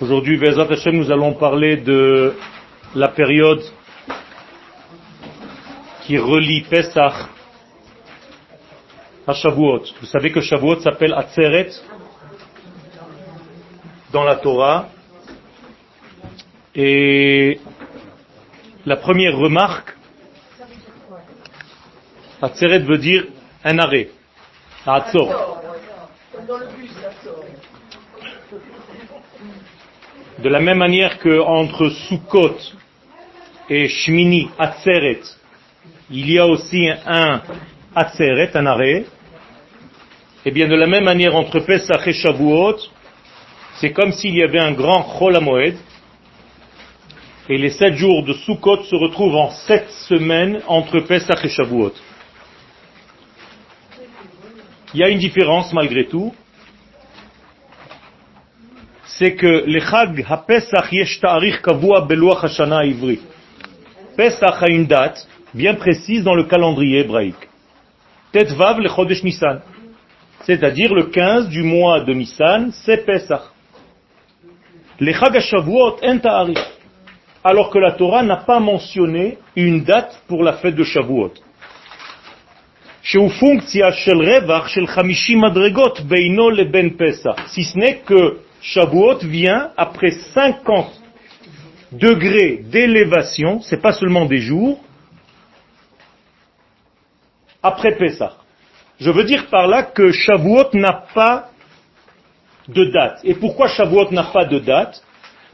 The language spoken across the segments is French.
Aujourd'hui, nous allons parler de la période qui relie Pesach à Shavuot. Vous savez que Shavuot s'appelle Atzeret dans la Torah. Et la première remarque, Atzeret veut dire un arrêt. Atzor. De la même manière que entre Sukkot et Shmini, Atzeret, il y a aussi un Atzeret, un arrêt, et eh bien de la même manière entre Pesach et Shavuot, c'est comme s'il y avait un grand Chol Moed, et les sept jours de Sukkot se retrouvent en sept semaines entre Pesach et Shavuot. Il y a une différence malgré tout, c'est que le Chag HaPesach yesh ta'arich kavua beluach hashana ivri. Pesach a une date bien précise dans le calendrier hébraïque. Tetvav le Chodesh Nissan. C'est-à-dire le 15 du mois de Nissan, c'est Pesach. Le Chag HaShavuot en ta'arich. Alors que la Torah n'a pas mentionné une date pour la fête de Shavuot. Si ce n'est que Shavuot vient après 50 degrés d'élévation, c'est pas seulement des jours, après Pessah. Je veux dire par là que Shavuot n'a pas de date. Et pourquoi Shavuot n'a pas de date?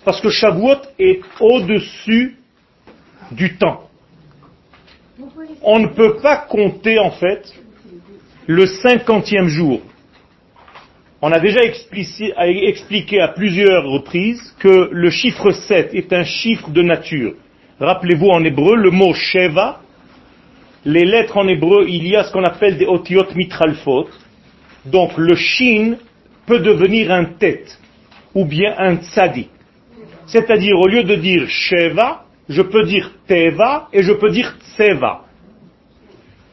Parce que Shavuot est au-dessus du temps. On ne peut pas compter en fait le cinquantième jour. On a déjà expliqué à plusieurs reprises que le chiffre 7 est un chiffre de nature. Rappelez-vous en hébreu le mot Sheva, les lettres en hébreu, il y a ce qu'on appelle des otiot mitralfot. Donc le shin peut devenir un tête ou bien un tzadi. C'est-à-dire au lieu de dire Sheva, je peux dire Teva et je peux dire Tseva.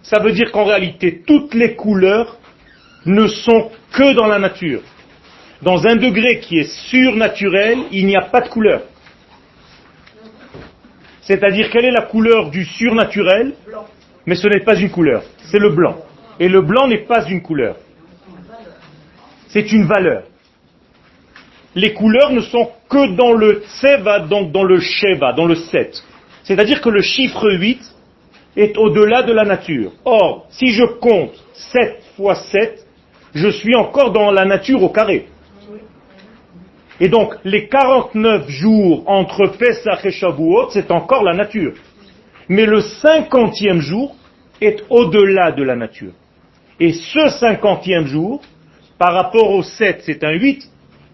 Ça veut dire qu'en réalité, toutes les couleurs ne sont que dans la nature. Dans un degré qui est surnaturel, il n'y a pas de couleur. C'est-à-dire quelle est la couleur du surnaturel? Mais ce n'est pas une couleur, c'est le blanc. Et le blanc n'est pas une couleur. C'est une valeur. Les couleurs ne sont que dans le tseva, donc dans le sheva, dans le 7. C'est-à-dire que le chiffre 8 est au-delà de la nature. Or, si je compte 7 fois 7, je suis encore dans la nature au carré. Et donc, les 49 jours entre Pesach et Shavuot, c'est encore la nature. Mais le cinquantième jour est au-delà de la nature. Et ce cinquantième jour, par rapport au 7, c'est un 8,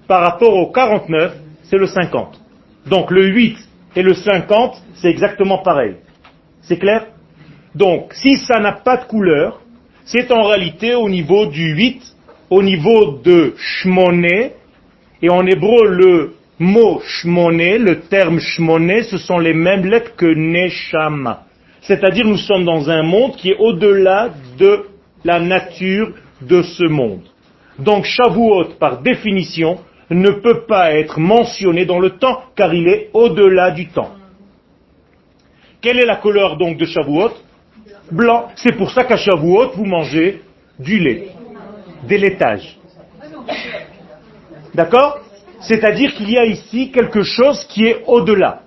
par rapport au 49, c'est le 50. Donc le 8 et le 50, c'est exactement pareil. C'est clair? Donc, si ça n'a pas de couleur, c'est en réalité au niveau du 8, au niveau de shmoné, et en hébreu le mot shmoné, le terme shmoné, ce sont les mêmes lettres que neshama. C'est-à-dire nous sommes dans un monde qui est au-delà de la nature de ce monde. Donc Shavuot, par définition, ne peut pas être mentionné dans le temps, car il est au-delà du temps. Quelle est la couleur donc de Shavuot? Blanc. C'est pour ça qu'à Shavuot, vous mangez du lait, des laitages. D'accord? C'est-à-dire qu'il y a ici quelque chose qui est au-delà.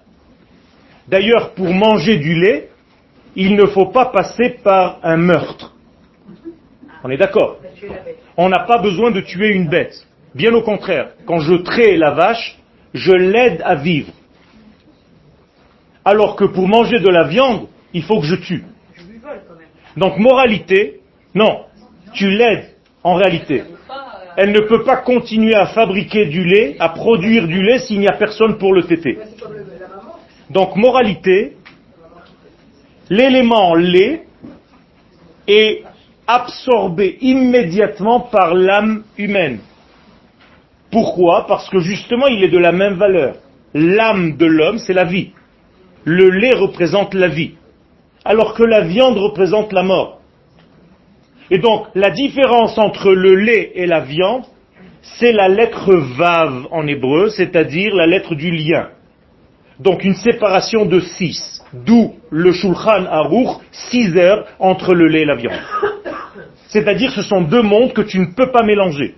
D'ailleurs, pour manger du lait, il ne faut pas passer par un meurtre. On est d'accord? On n'a pas besoin de tuer une bête. Bien au contraire, quand je trais la vache, je l'aide à vivre. Alors que pour manger de la viande, il faut que je tue. Donc moralité, non, tu l'aides en réalité. Elle ne peut pas continuer à fabriquer du lait, à produire du lait s'il n'y a personne pour le téter. Donc moralité, l'élément lait est absorbé immédiatement par l'âme humaine. Pourquoi? Parce que justement il est de la même valeur. L'âme de l'homme, c'est la vie. Le lait représente la vie alors que la viande représente la mort. Et donc, la différence entre le lait et la viande, c'est la lettre Vav en hébreu, c'est-à-dire la lettre du lien. Donc une séparation de 6, d'où le Shulchan Aruch, 6 heures entre le lait et la viande. C'est-à-dire ce sont deux mondes que tu ne peux pas mélanger.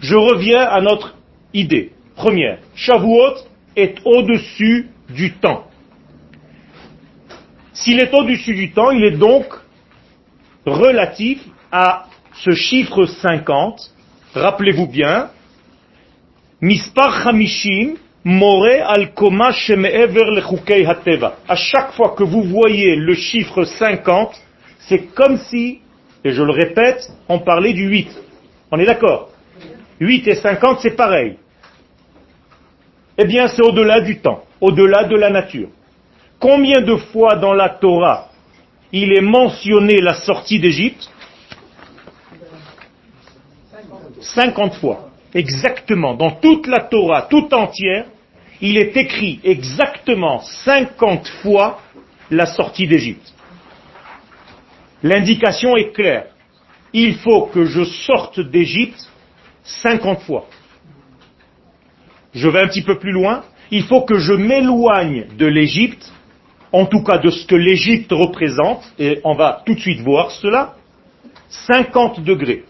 Je reviens à notre idée. Première, Shavuot est au-dessus du temps. S'il est au-dessus du temps, il est donc relatif à ce chiffre 50. Rappelez-vous bien, Mispar Hamishim More al Koma Hateva. À chaque fois que vous voyez le chiffre 50, c'est comme si, et je le répète, on parlait du 8. On est d'accord? 8 et 50, c'est pareil. Eh bien, c'est au-delà du temps, au-delà de la nature. Combien de fois dans la Torah il est mentionné la sortie d'Égypte? 50 fois. Exactement. Dans toute la Torah, tout entière, il est écrit exactement 50 fois la sortie d'Égypte. L'indication est claire. Il faut que je sorte d'Égypte 50 fois. Je vais un petit peu plus loin. Il faut que je m'éloigne de l'Égypte, en tout cas de ce que l'Égypte représente, et on va tout de suite voir cela, 50 degrés.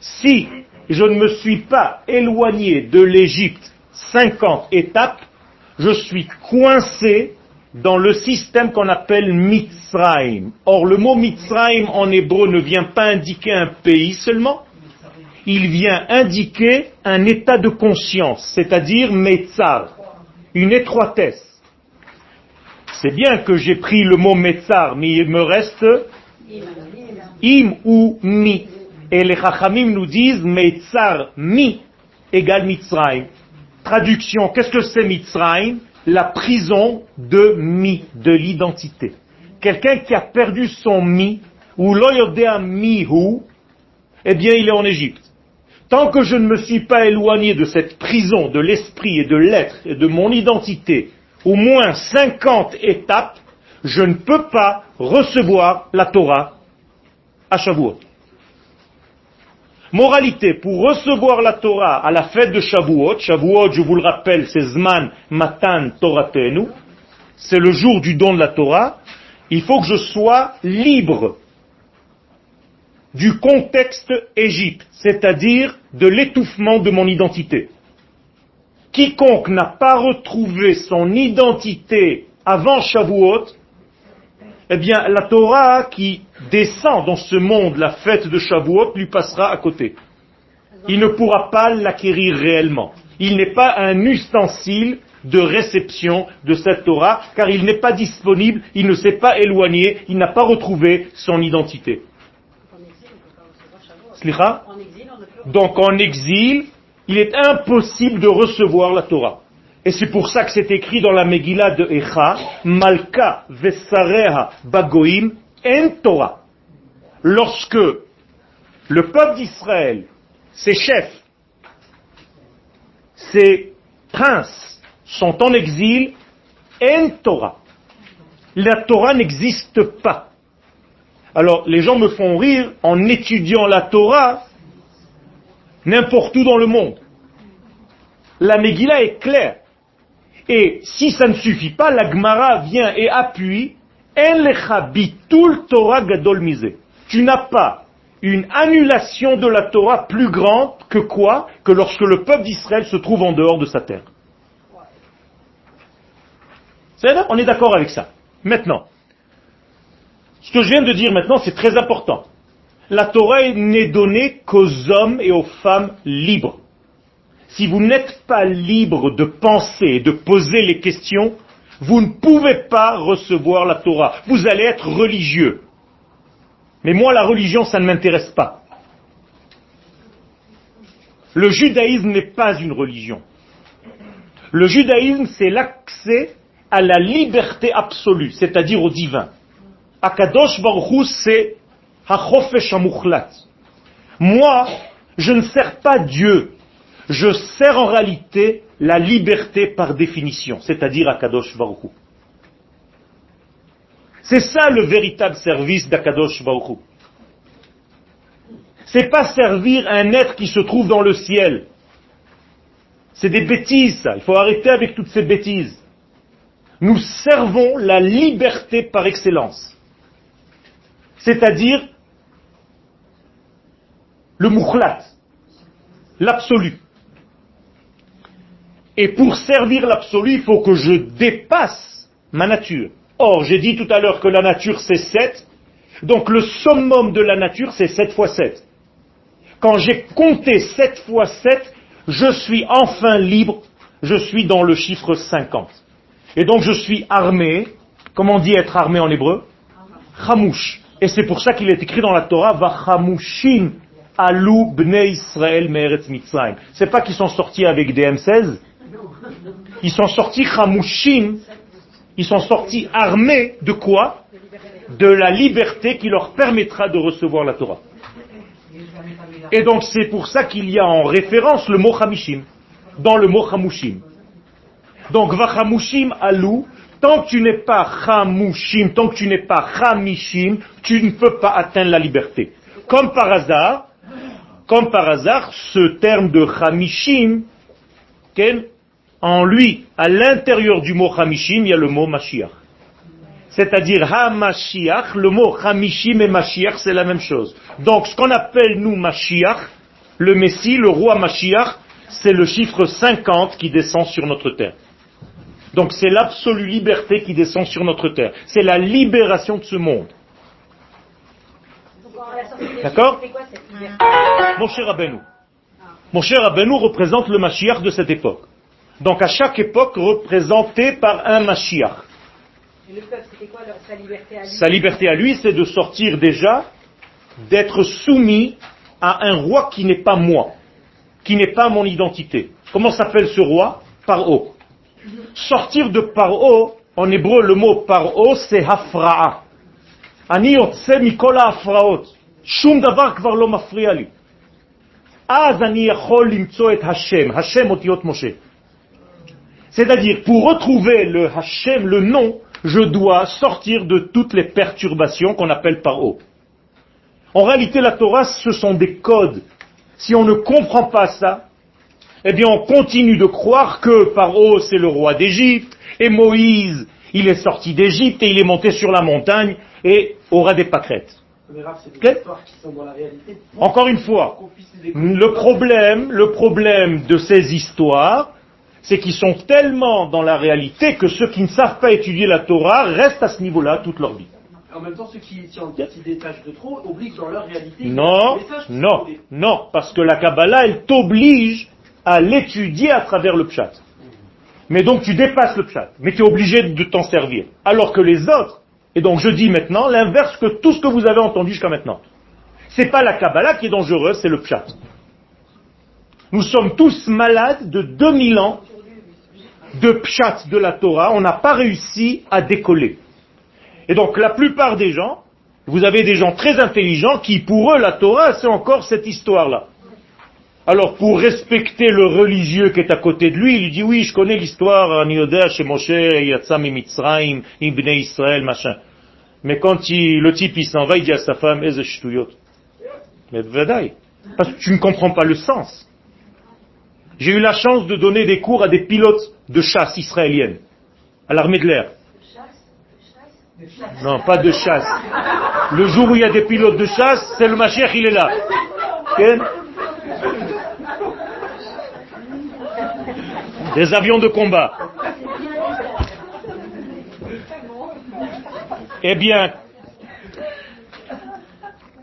Si je ne me suis pas éloigné de l'Égypte 50 étapes, je suis coincé dans le système qu'on appelle Mitzrayim. Or, le mot Mitzrayim en hébreu ne vient pas indiquer un pays seulement, il vient indiquer un état de conscience, c'est-à-dire Metzar, une étroitesse. C'est bien que j'ai pris le mot Metzar, mais il me reste im ou mi. Et les Chachamim nous disent Metzar mi égale Mitzrayim. Traduction, qu'est-ce que c'est Mitzrayim? La prison de mi, de l'identité. Quelqu'un qui a perdu son mi, ou loyodea mihu, eh bien il est en Égypte. Tant que je ne me suis pas éloigné de cette prison de l'esprit et de l'être et de mon identité, au moins 50 étapes, je ne peux pas recevoir la Torah à Shavuot. Moralité, pour recevoir la Torah à la fête de Shavuot, Shavuot, je vous le rappelle, c'est Zman Matan Toratenu, c'est le jour du don de la Torah, il faut que je sois libre du contexte Égypte, c'est-à-dire de l'étouffement de mon identité. Quiconque n'a pas retrouvé son identité avant Shavuot, eh bien la Torah qui descend dans ce monde, la fête de Shavuot, lui passera à côté. Il ne pourra pas l'acquérir réellement. Il n'est pas un ustensile de réception de cette Torah, car il n'est pas disponible, il ne s'est pas éloigné, il n'a pas retrouvé son identité. Donc en exil, il est impossible de recevoir la Torah. Et c'est pour ça que c'est écrit dans la Megillah de Echa, Malka Vesareha Bagoim en Torah. Lorsque le peuple d'Israël, ses chefs, ses princes sont en exil, en Torah. La Torah n'existe pas. Alors, les gens me font rire en étudiant la Torah n'importe où dans le monde. La Megillah est claire. Et si ça ne suffit pas, la Gemara vient et appuie Torah Tu n'as pas une annulation de la Torah plus grande que quoi? Que lorsque le peuple d'Israël se trouve en dehors de sa terre. On est d'accord avec ça. Maintenant, ce que je viens de dire maintenant, c'est très important. La Torah n'est donnée qu'aux hommes et aux femmes libres. Si vous n'êtes pas libre de penser et de poser les questions, vous ne pouvez pas recevoir la Torah. Vous allez être religieux. Mais moi, la religion, ça ne m'intéresse pas. Le judaïsme n'est pas une religion. Le judaïsme, c'est l'accès à la liberté absolue, c'est-à-dire au divin. Akadosh Baruch c'est Hachofesh Moi, je ne sers pas Dieu. Je sers en réalité la liberté par définition, c'est-à-dire Akadosh Baruch C'est ça le véritable service d'Akadosh Baruch C'est pas servir un être qui se trouve dans le ciel. C'est des bêtises, ça. Il faut arrêter avec toutes ces bêtises. Nous servons la liberté par excellence. C'est-à-dire le mukhlat, l'absolu. Et pour servir l'absolu, il faut que je dépasse ma nature. Or, j'ai dit tout à l'heure que la nature c'est 7, donc le summum de la nature c'est 7 fois 7. Quand j'ai compté 7 fois 7, je suis enfin libre, je suis dans le chiffre 50. Et donc je suis armé, comment on dit être armé en hébreu? Chamouche. Et c'est pour ça qu'il est écrit dans la Torah, Vachamushim alou bnei Israël me'eretz mitzrayim. C'est pas qu'ils sont sortis avec des M16, ils sont sortis Chamushim, ils sont sortis armés de quoi? De la liberté qui leur permettra de recevoir la Torah. Et donc c'est pour ça qu'il y a en référence le mot Chamishim, dans le mot Chamushim. Donc Vachamushim alou, tant que tu n'es pas Chamushim, tant que tu n'es pas Chamishim, tu ne peux pas atteindre la liberté. Comme par hasard, comme par hasard, ce terme de Chamishim, en lui, à l'intérieur du mot Hamishim, il y a le mot Mashiach. C'est-à-dire Ha-Mashiach, le mot Hamishim et Mashiach, c'est la même chose. Donc, ce qu'on appelle nous Mashiach, le Messie, le roi Mashiach, c'est le chiffre 50 qui descend sur notre terre. Donc, c'est l'absolue liberté qui descend sur notre terre. C'est la libération de ce monde. D'accord? Mon cher Abenou. Mon cher Abenou représente le Mashiach de cette époque. Donc à chaque époque représenté par un Mashiach. Et le peuple, c'était quoi sa liberté à lui Sa liberté à lui, c'est de sortir déjà, d'être soumis à un roi qui n'est pas moi, qui n'est pas mon identité. Comment s'appelle ce roi? Paro. Sortir de Paro, en hébreu le mot Paro, c'est Hafra'a. Ani yotse mikola hafraot. Shum davar kvar lo mafriya li. Az ani yachol limtso et Hashem. Hashem otiot Moshe. C'est-à-dire, pour retrouver le Hachem, le nom, je dois sortir de toutes les perturbations qu'on appelle paro. En réalité, la Torah, ce sont des codes. Si on ne comprend pas ça, eh bien, on continue de croire que paro, c'est le roi d'Égypte, et Moïse, il est sorti d'Égypte et il est monté sur la montagne et aura des pâquerettes. Encore une fois, le problème, le problème de ces histoires, c'est qu'ils sont tellement dans la réalité que ceux qui ne savent pas étudier la Torah restent à ce niveau-là toute leur vie. En même temps, ceux qui s'y détachent de trop obligent dans leur réalité. Non, non, non, parce que la Kabbalah, elle t'oblige à l'étudier à travers le pshat. Mais donc tu dépasses le pshat, mais tu es obligé de t'en servir. Alors que les autres, et donc je dis maintenant l'inverse que tout ce que vous avez entendu jusqu'à maintenant. C'est pas la Kabbalah qui est dangereuse, c'est le pshat. Nous sommes tous malades de 2000 ans de pshat de la Torah, on n'a pas réussi à décoller. Et donc la plupart des gens, vous avez des gens très intelligents qui, pour eux, la Torah, c'est encore cette histoire-là. Alors pour respecter le religieux qui est à côté de lui, il dit oui, je connais l'histoire, chez Moshe, Yatsam Mitzrayim, Ibn Israël, machin. Mais quand le type il s'en va, il dit à sa femme, Mais parce que tu ne comprends pas le sens. J'ai eu la chance de donner des cours à des pilotes de chasse israélienne, à l'armée de l'air. Non, pas de chasse. Le jour où il y a des pilotes de chasse, c'est le Mashiach, il est là. Des avions de combat. Eh bien,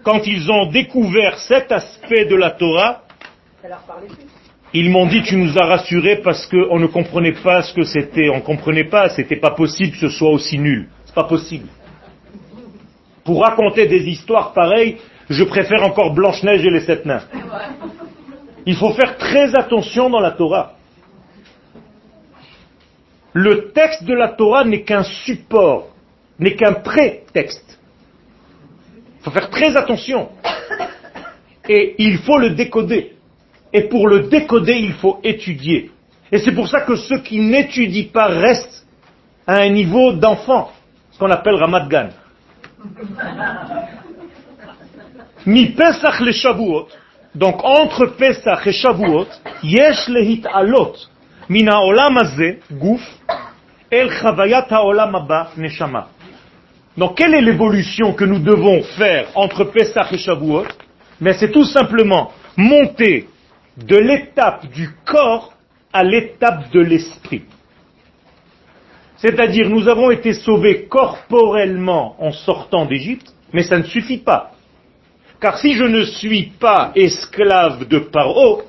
quand ils ont découvert cet aspect de la Torah, ils m'ont dit tu nous as rassurés parce qu'on ne comprenait pas ce que c'était, on ne comprenait pas, c'était pas possible que ce soit aussi nul. C'est pas possible. Pour raconter des histoires pareilles, je préfère encore Blanche-Neige et les sept nains. Il faut faire très attention dans la Torah. Le texte de la Torah n'est qu'un support, n'est qu'un prétexte. Il faut faire très attention. Et il faut le décoder. Et pour le décoder, il faut étudier. Et c'est pour ça que ceux qui n'étudient pas restent à un niveau d'enfant, ce qu'on appelle Ramadgan. Mi Pesach le Shavuot, donc entre Pesach et Shavuot, yesh lehit alot, mina olam hazeh, guf, el chavayat haolam haba, neshama. Donc quelle est l'évolution que nous devons faire entre Pesach et Shavuot? Mais c'est tout simplement monter de l'étape du corps à l'étape de l'esprit. C'est-à-dire, nous avons été sauvés corporellement en sortant d'Égypte, mais ça ne suffit pas. Car si je ne suis pas esclave de Paro,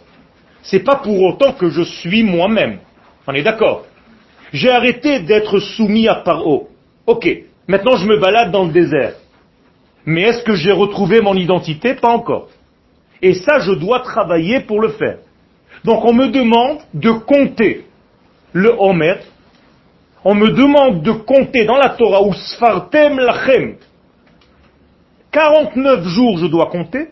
c'est pas pour autant que je suis moi-même. On est d'accord J'ai arrêté d'être soumis à Paro. Ok, maintenant je me balade dans le désert. Mais est-ce que j'ai retrouvé mon identité? Pas encore. Et ça, je dois travailler pour le faire. Donc on me demande de compter le Homer, on me demande de compter dans la Torah ou Sfartem Lachem. 49 jours je dois compter,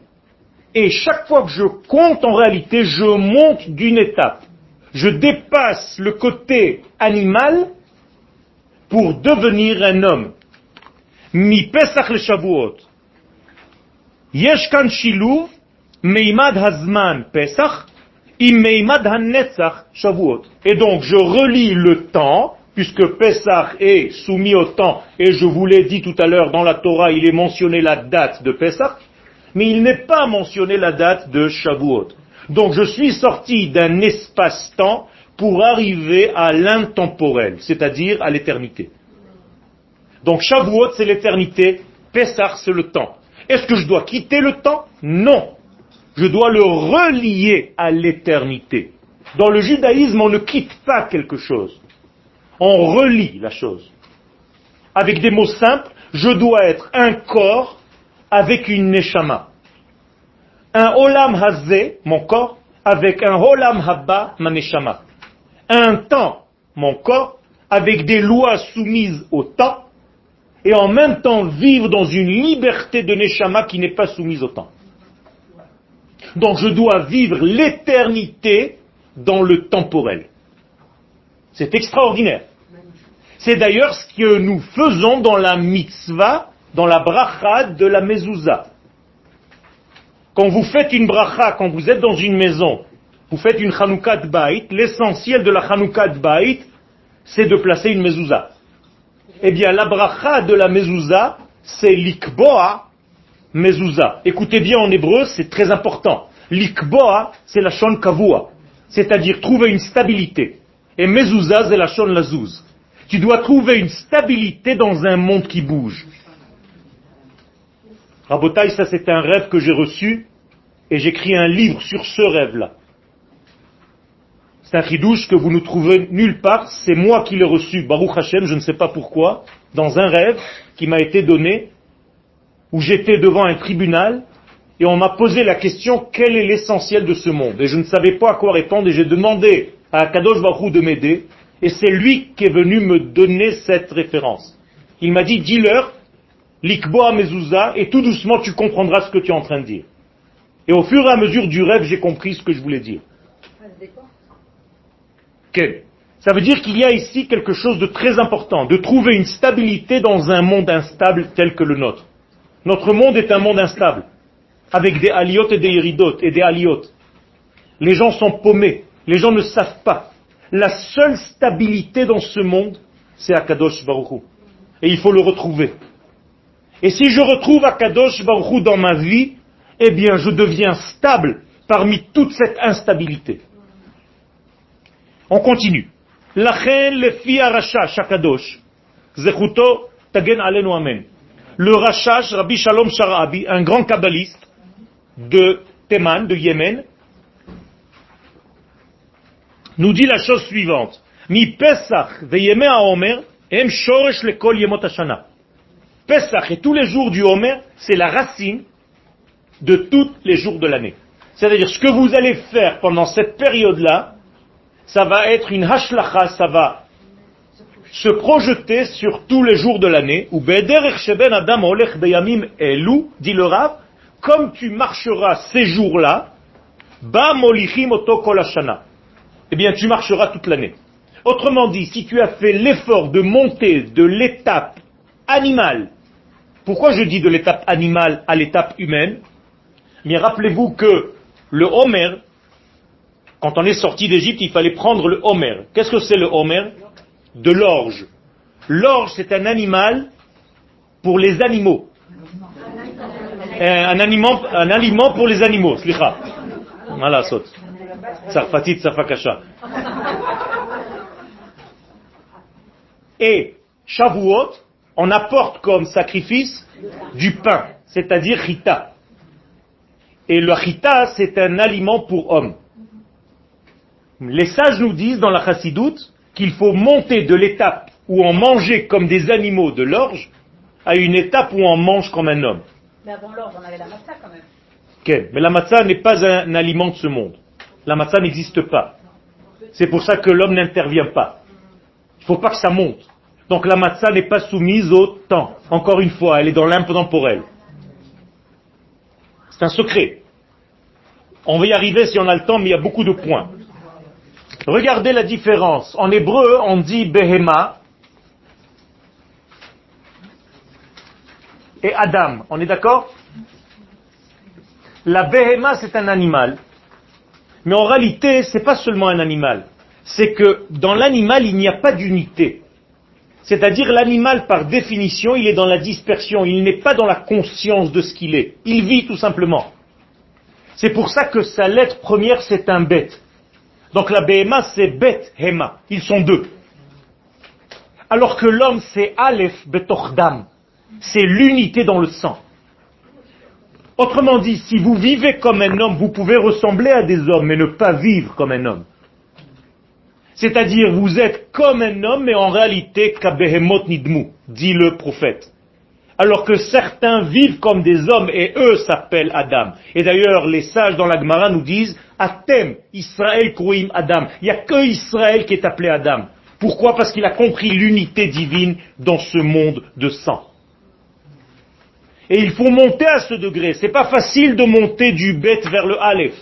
et chaque fois que je compte, en réalité, je monte d'une étape. Je dépasse le côté animal pour devenir un homme. Mi Pesach le Shavuot. Meimad hazman Pesach, im meimad hanetzach Shavuot. Et donc, je relis le temps, puisque Pessah est soumis au temps, et je vous l'ai dit tout à l'heure, dans la Torah, il est mentionné la date de Pessah, mais il n'est pas mentionné la date de Shavuot. Donc je suis sorti d'un espace-temps pour arriver à l'intemporel, c'est-à-dire à, l'éternité. Donc Shavuot, c'est l'éternité, Pessah, c'est le temps. Est-ce que je dois quitter le temps? Non. Je dois le relier à l'éternité. Dans le judaïsme, on ne quitte pas quelque chose. On relie la chose. Avec des mots simples, je dois être un corps avec une neshama. Un olam hazé, mon corps, avec un olam haba, ma neshama. Un temps, mon corps, avec des lois soumises au temps, et en même temps vivre dans une liberté de neshama qui n'est pas soumise au temps. Donc je dois vivre l'éternité dans le temporel. C'est extraordinaire. C'est d'ailleurs ce que nous faisons dans la mitzvah, dans la bracha de la mezouza. Quand vous faites une bracha, quand vous êtes dans une maison, vous faites une chanoukat bait, l'essentiel de la chanoukat bait, c'est de placer une mezouza. Eh bien, la bracha de la mezouza, c'est l'ikboa mezouza. Écoutez bien en hébreu, c'est très important. L'ikboa, c'est la shon kavua, c'est-à-dire trouver une stabilité. Et mezouza, c'est la shon lazouz. Tu dois trouver une stabilité dans un monde qui bouge. Rabotaï, ça c'est un rêve que j'ai reçu et j'écris un livre sur ce rêve-là. C'est un chidouche que vous ne trouvez nulle part, c'est moi qui l'ai reçu, Baruch Hashem, je ne sais pas pourquoi, dans un rêve qui m'a été donné, où j'étais devant un tribunal, et on m'a posé la question, quel est l'essentiel de ce monde? Et je ne savais pas à quoi répondre, et j'ai demandé à Kadosh Baruch de m'aider, et c'est lui qui est venu me donner cette référence. Il m'a dit, dis-leur, l'ikboa mezouza, et tout doucement tu comprendras ce que tu es en train de dire. Et au fur et à mesure du rêve, j'ai compris ce que je voulais dire. Quel? Ça veut dire qu'il y a ici quelque chose de très important, de trouver une stabilité dans un monde instable tel que le nôtre. Notre monde est un monde instable, avec des aliotes et des iridotes et des aliotes. Les gens sont paumés, les gens ne savent pas. La seule stabilité dans ce monde, c'est Akadosh Baruch Et il faut le retrouver. Et si je retrouve Akadosh Baruch dans ma vie, eh bien je deviens stable parmi toute cette instabilité. On continue. Lachen lefi arashash Akadosh. Zechuto tagen alenu amen. Le Rashash, Rabbi Shalom Sharabi, un grand kabbaliste de Théman, de Yémen, nous dit la chose suivante. Mi Pesach veyeme Omer, em shoresh lekol yemot hashana. Pesach et tous les jours du Homer, c'est la racine de tous les jours de l'année. C'est-à-dire, ce que vous allez faire pendant cette période-là, ça va être une hashlacha, ça va se projeter sur tous les jours de l'année, ou adam olech beyamim elu, dit le Rav, comme tu marcheras ces jours-là, ba molichim oto kol hashana eh bien tu marcheras toute l'année. Autrement dit, si tu as fait l'effort de monter de l'étape animale, pourquoi je dis de l'étape animale à l'étape humaine? Mais rappelez-vous que le Homer, quand on est sorti d'Égypte, il fallait prendre le Homer. Qu'est-ce que c'est le Homer? De l'orge. L'orge, c'est un animal pour les animaux. Euh, Un aliment, pour les animaux. Slicha. Voilà, saute. Sarfatit, sarfakasha. Et Shavuot, on apporte comme sacrifice du pain, c'est-à-dire chita. Et le chita, c'est un aliment pour homme. Les sages nous disent dans la chassidoute qu'il faut monter de l'étape où on mangeait comme des animaux de l'orge à une étape où on mange comme un homme. Mais avant l'orge, on avait la matzah quand même. Ok, Mais la matzah n'est pas un aliment de ce monde. La matzah n'existe pas. C'est pour ça que l'homme n'intervient pas. Il ne faut pas que ça monte. Donc la matzah n'est pas soumise au temps. Encore une fois, elle est dans l'imtemporel. C'est un secret. On va y arriver si on a le temps, mais il y a beaucoup de points. Regardez la différence. En hébreu, on dit behema et Adam. On est d'accord? La behema, c'est un animal. Mais en réalité, c'est pas seulement un animal. C'est que dans l'animal, il n'y a pas d'unité. C'est-à-dire l'animal, par définition, il est dans la dispersion. Il n'est pas dans la conscience de ce qu'il est. Il vit tout simplement. C'est pour ça que sa lettre première, c'est un bête. Donc la BMA, c'est bête, Hema. Ils sont deux. Alors que l'homme, c'est Aleph, Betochdam. C'est l'unité dans le sang. Autrement dit, si vous vivez comme un homme, vous pouvez ressembler à des hommes, mais ne pas vivre comme un homme. C'est-à-dire, vous êtes comme un homme, mais en réalité, kabehemot nidmu, dit le prophète. Alors que certains vivent comme des hommes et eux s'appellent Adam. Et d'ailleurs, les sages dans la Gemara nous disent, Atem, Israël kruim Adam. Il n'y a que Israël qui est appelé Adam. Pourquoi? Parce qu'il a compris l'unité divine dans ce monde de sang. Et il faut monter à ce degré. C'est pas facile de monter du bête vers le Aleph.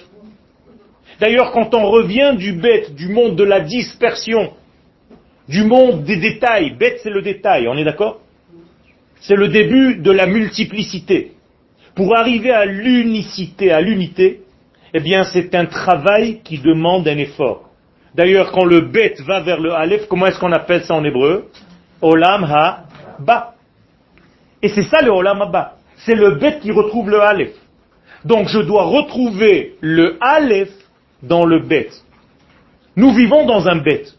D'ailleurs, quand on revient du bête, du monde de la dispersion, du monde des détails, bête c'est le détail, on est d'accord? C'est le début de la multiplicité. Pour arriver à l'unicité, à l'unité, eh bien c'est un travail qui demande un effort. D'ailleurs, quand le bête va vers le Aleph, comment est-ce qu'on appelle ça en hébreu? Olam ha-ba. Et c'est ça le Olam ha-ba. C'est le bête qui retrouve le Aleph. Donc je dois retrouver le Aleph dans le bête. Nous vivons dans un bête.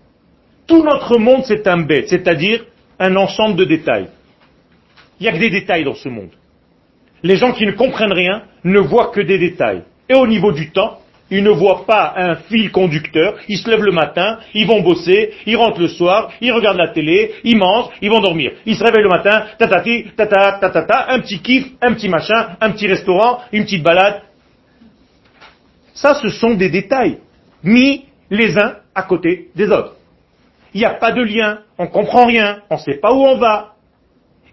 Tout notre monde, c'est un bête, c'est-à-dire un ensemble de détails. Il n'y a que des détails dans ce monde. Les gens qui ne comprennent rien ne voient que des détails. Et au niveau du temps, ils ne voient pas un fil conducteur. Ils se lèvent le matin, ils vont bosser, ils rentrent le soir, ils regardent la télé, ils mangent, ils vont dormir. Ils se réveillent le matin, tatati, tata, tatata, un petit kiff, un petit machin, un petit restaurant, une petite balade. Ça, ce sont des détails, mis les uns à côté des autres. Il n'y a pas de lien, on ne comprend rien, on ne sait pas où on va.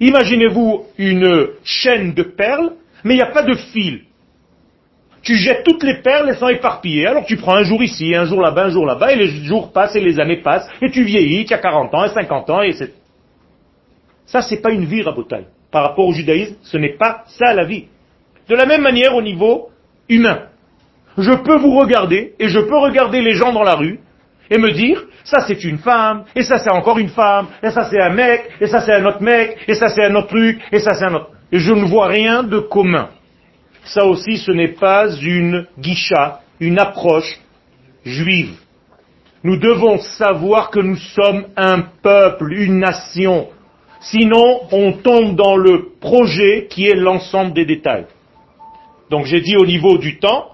Imaginez-vous une chaîne de perles, mais il n'y a pas de fil. Tu jettes toutes les perles, elles sont éparpillées. Alors tu prends un jour ici, un jour là-bas, un jour là-bas, et les jours passent et les années passent, et tu vieillis, tu as 40 ans, et 50 ans, et c'est... Ça, c'est pas une vie, Rabotai. Par rapport au judaïsme, ce n'est pas ça la vie. De la même manière au niveau humain. Je peux vous regarder, et je peux regarder les gens dans la rue, et me dire, ça c'est une femme, et ça c'est encore une femme, et ça c'est un mec, et ça c'est un autre mec, et ça c'est un autre truc, et ça c'est un autre. Et je ne vois rien de commun. Ça aussi, ce n'est pas une guicha, une approche juive. Nous devons savoir que nous sommes un peuple, une nation. Sinon, on tombe dans le projet qui est l'ensemble des détails. Donc j'ai dit au niveau du temps,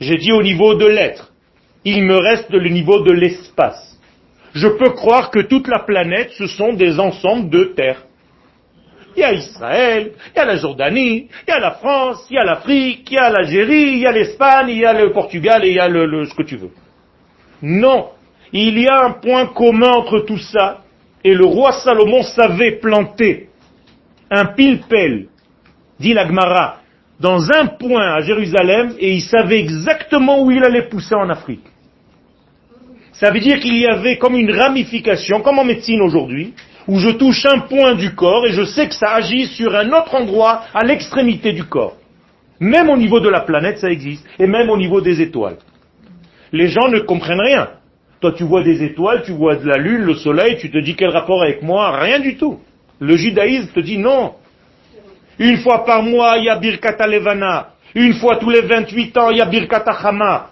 j'ai dit au niveau de l'être. Il me reste le niveau de l'espace. Je peux croire que toute la planète, ce sont des ensembles de terres. Il y a Israël, il y a la Jordanie, il y a la France, il y a l'Afrique, il y a l'Algérie, il y a l'Espagne, il y a le Portugal et il y a le, ce que tu veux. Non. Il y a un point commun entre tout ça. Et le roi Salomon savait planter un pilpel, dit la Gemara, dans un point à Jérusalem et il savait exactement où il allait pousser en Afrique. Ça veut dire qu'il y avait comme une ramification, comme en médecine aujourd'hui, où je touche un point du corps et je sais que ça agit sur un autre endroit à l'extrémité du corps. Même au niveau de la planète, ça existe. Et même au niveau des étoiles. Les gens ne comprennent rien. Toi, tu vois des étoiles, tu vois de la lune, le soleil, tu te dis quel rapport avec moi? Rien du tout. Le judaïsme te dit non. Une fois par mois, il y a Birkata Levana. Une fois tous les 28 ans, il y a Birkata Hama.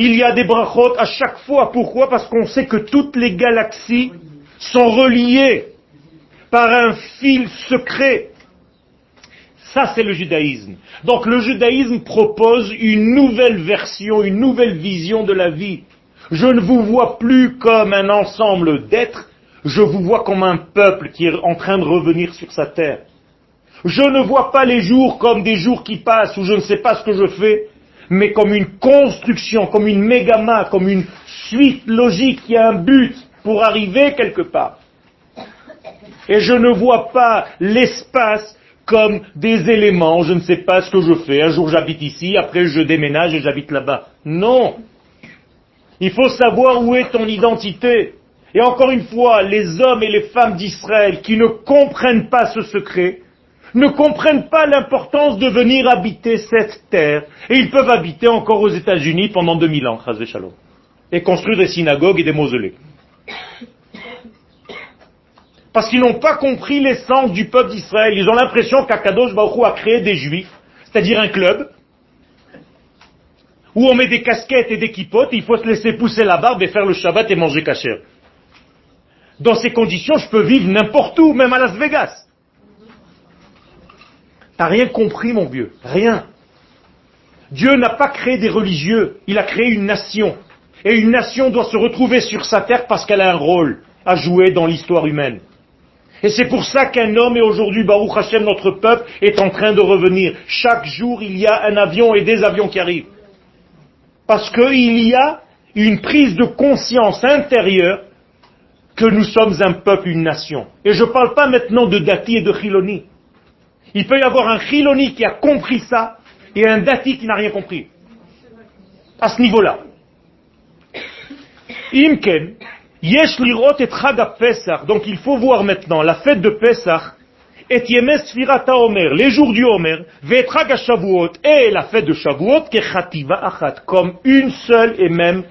Il y a des brachot à chaque fois. Pourquoi? Parce qu'on sait que toutes les galaxies sont reliées par un fil secret. Ça, c'est le judaïsme. Donc le judaïsme propose une nouvelle version, une nouvelle vision de la vie. Je ne vous vois plus comme un ensemble d'êtres, je vous vois comme un peuple qui est en train de revenir sur sa terre. Je ne vois pas les jours comme des jours qui passent où je ne sais pas ce que je fais, mais comme une construction, comme une mégama, comme une suite logique qui a un but pour arriver quelque part. Et je ne vois pas l'espace comme des éléments, je ne sais pas ce que je fais, un jour j'habite ici, après je déménage et j'habite là-bas. Non. Il faut savoir où est ton identité. Et encore une fois, les hommes et les femmes d'Israël qui ne comprennent pas ce secret, ne comprennent pas l'importance de venir habiter cette terre. Et ils peuvent habiter encore aux États-Unis pendant 2000 ans, Shalom, et construire des synagogues et des mausolées. Parce qu'ils n'ont pas compris l'essence du peuple d'Israël. Ils ont l'impression qu'Akadosh Baruch a créé des juifs, c'est-à-dire un club, où on met des casquettes et des kipotes, et il faut se laisser pousser la barbe et faire le Shabbat et manger kasher. Dans ces conditions, je peux vivre n'importe où, même à Las Vegas. T'as rien compris, mon vieux. Rien. Dieu n'a pas créé des religieux, il a créé une nation. Et une nation doit se retrouver sur sa terre parce qu'elle a un rôle à jouer dans l'histoire humaine. Et c'est pour ça qu'un homme, et aujourd'hui, Baruch Hashem, notre peuple, est en train de revenir. Chaque jour, il y a un avion et des avions qui arrivent. Parce qu'il y a une prise de conscience intérieure que nous sommes un peuple, une nation. Et je ne parle pas maintenant de Dati et de Chiloni. Il peut y avoir un Chiloni qui a compris ça et un Dati qui n'a rien compris. À ce niveau-là. Imken, Yesh lirot et Pesach. Donc il faut voir maintenant la fête de Pesach et Yemes Sfirata Omer, les jours du Omer, Vetrag Shavuot et la fête de Shavuot, Kechativa Achat, comme une seule et même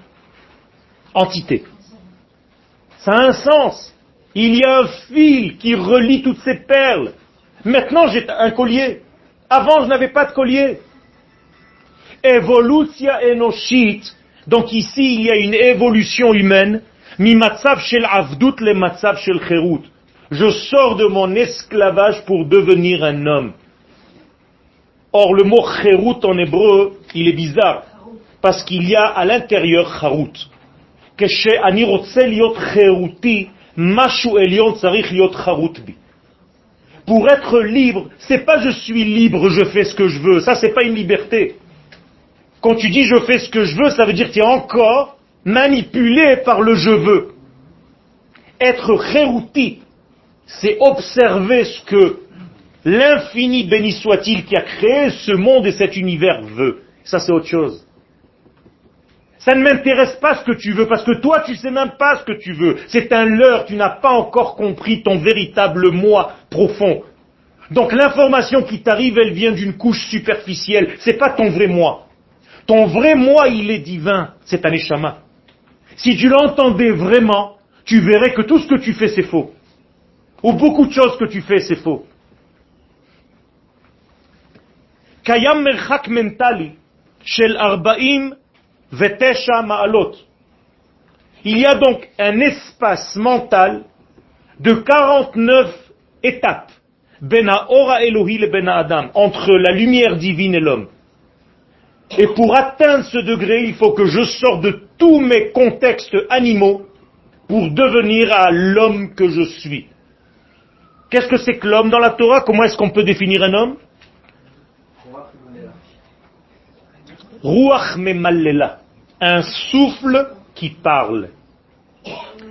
entité. Ça a un sens. Il y a un fil qui relie toutes ces perles. Maintenant, j'ai un collier. Avant, je n'avais pas de collier. Evolutia enoshit. Donc ici, il y a une évolution humaine. Mi matzav shel avdut le matzav shel cherut. Je sors de mon esclavage pour devenir un homme. Or, le mot cherut en hébreu, il est bizarre. Parce qu'il y a à l'intérieur charut. כשאני רוצה להיות חירותי, משהו עליון צריך להיות חרוט בי. Pour être libre, c'est pas je suis libre, je fais ce que je veux. Ça, c'est pas une liberté. Quand tu dis je fais ce que je veux, ça veut dire que tu es encore manipulé par le je veux. Être chérouti, c'est observer ce que l'infini béni soit-il qui a créé ce monde et cet univers veut. Ça, c'est autre chose. Ça ne m'intéresse pas ce que tu veux, parce que toi, tu sais même pas ce que tu veux. C'est un leurre, tu n'as pas encore compris ton véritable moi profond. Donc l'information qui t'arrive, elle vient d'une couche superficielle. C'est pas ton vrai moi. Ton vrai moi, il est divin. C'est un échama. Si tu l'entendais vraiment, tu verrais que tout ce que tu fais, c'est faux. Ou beaucoup de choses que tu fais, c'est faux. Kayam mentali shel arba'im il y a donc un espace mental de 49 étapes ben ben entre la lumière divine et l'homme. Et pour atteindre ce degré, il faut que je sorte de tous mes contextes animaux pour devenir à l'homme que je suis. Qu'est-ce que c'est que l'homme dans la Torah? Comment est-ce qu'on peut définir un homme? Ruach memallela, un souffle qui parle.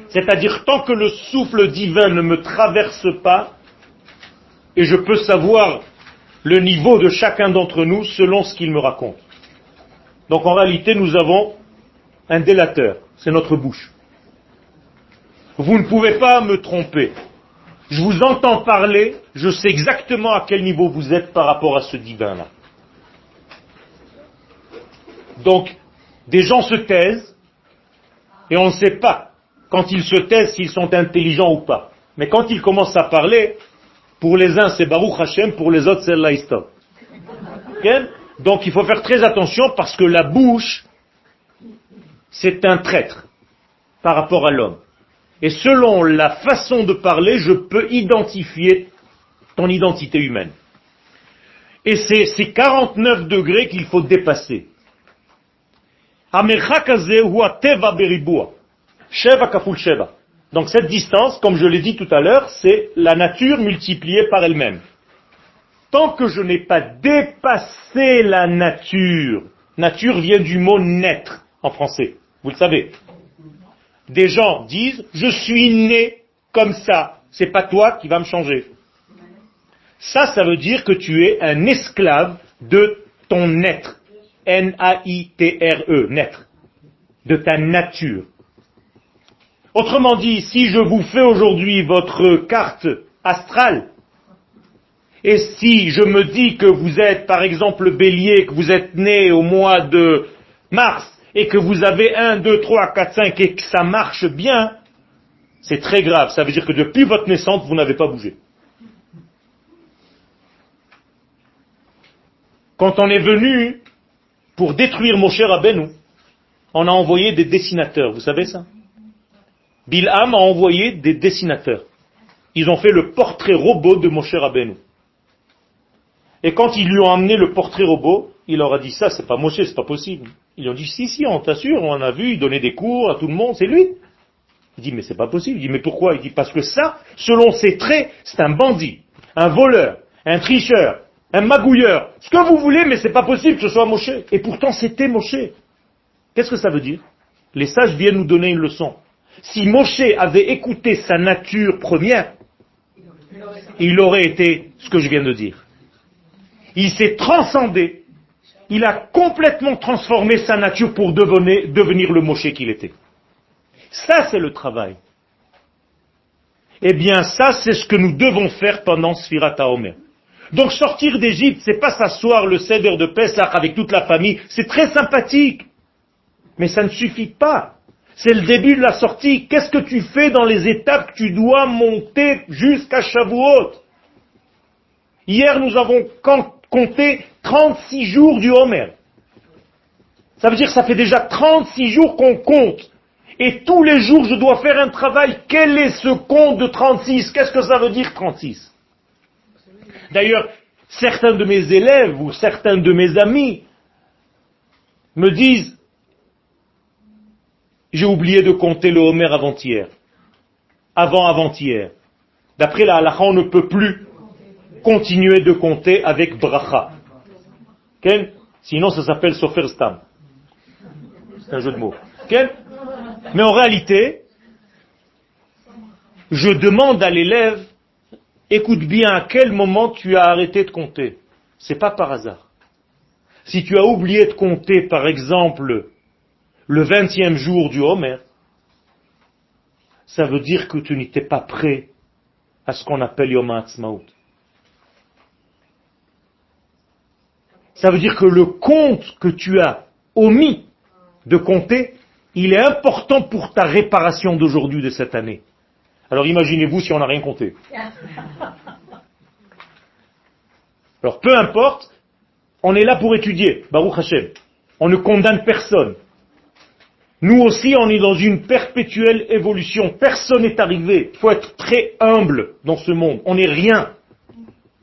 C'est-à-dire, tant que le souffle divin ne me traverse pas, et je peux savoir le niveau de chacun d'entre nous selon ce qu'il me raconte. Donc en réalité, nous avons un délateur, c'est notre bouche. Vous ne pouvez pas me tromper. Je vous entends parler, je sais exactement à quel niveau vous êtes par rapport à ce divin-là. Donc, des gens se taisent, et on ne sait pas, quand ils se taisent, s'ils sont intelligents ou pas. Mais quand ils commencent à parler, pour les uns c'est Baruch Hashem, pour les autres c'est Laïstov. Donc il faut faire très attention parce que la bouche, c'est un traître par rapport à l'homme. Et selon la façon de parler, je peux identifier ton identité humaine. Et c'est ces 49 degrés qu'il faut dépasser. Donc cette distance, comme je l'ai dit tout à l'heure, c'est la nature multipliée par elle-même. Tant que je n'ai pas dépassé la nature, nature vient du mot naître en français, vous le savez. Des gens disent, je suis né comme ça, c'est pas toi qui vas me changer. Ça, ça veut dire que tu es un esclave de ton être. N-A-I-T-R-E, naître. De ta nature. Autrement dit, si je vous fais aujourd'hui votre carte astrale, et si je me dis que vous êtes par exemple bélier, que vous êtes né au mois de mars, et que vous avez 1, 2, 3, 4, 5 et que ça marche bien, c'est très grave. Ça veut dire que depuis votre naissance, vous n'avez pas bougé. Quand on est venu pour détruire Moshe Rabbeinu, on a envoyé des dessinateurs, vous savez ça? Bilham a envoyé des dessinateurs. Ils ont fait le portrait robot de Moshe Rabbeinu. Et quand ils lui ont amené le portrait robot, il leur a dit ça, c'est pas Moshe, c'est pas possible. Ils ont dit si, si, on t'assure, on a vu, il donnait des cours à tout le monde, c'est lui. Il dit mais c'est pas possible. Il dit mais pourquoi? Il dit parce que ça, selon ses traits, c'est un bandit, un voleur, un tricheur, un magouilleur, ce que vous voulez, mais c'est pas possible que ce soit Moshe. Et pourtant c'était Moshe. Qu'est-ce que ça veut dire? Les sages viennent nous donner une leçon. Si Moshe avait écouté sa nature première, il aurait été ce que je viens de dire. Il s'est transcendé, il a complètement transformé sa nature pour devenir, le Moshe qu'il était. Ça, c'est le travail. Eh bien, ça, c'est ce que nous devons faire pendant Sfirat Omer. Donc sortir d'Égypte, c'est pas s'asseoir le cèdre de Pessah avec toute la famille, c'est très sympathique. Mais ça ne suffit pas. C'est le début de la sortie. Qu'est-ce que tu fais dans les étapes que tu dois monter jusqu'à Shavuot? Hier, nous avons compté 36 jours du Homer. Ça veut dire que ça fait déjà 36 jours qu'on compte. Et tous les jours, je dois faire un travail. Quel est ce compte de 36 Qu'est-ce que ça veut dire 36 D'ailleurs, certains de mes élèves ou certains de mes amis me disent, j'ai oublié de compter le Homer avant-hier, avant-avant-hier. D'après la halakha, on ne peut plus continuer de compter avec bracha. Sinon, ça s'appelle sofer stam. C'est un jeu de mots. Mais en réalité, je demande à l'élève écoute bien à quel moment tu as arrêté de compter. C'est pas par hasard. Si tu as oublié de compter, par exemple, le vingtième jour du Homer, ça veut dire que tu n'étais pas prêt à ce qu'on appelle Yom HaAtzmaut. Ça veut dire que le compte que tu as omis de compter, il est important pour ta réparation d'aujourd'hui, de cette année. Alors imaginez-vous si on n'a rien compté. Alors peu importe, on est là pour étudier, Baruch Hashem. On ne condamne personne. Nous aussi, on est dans une perpétuelle évolution. Personne n'est arrivé. Il faut être très humble dans ce monde. On n'est rien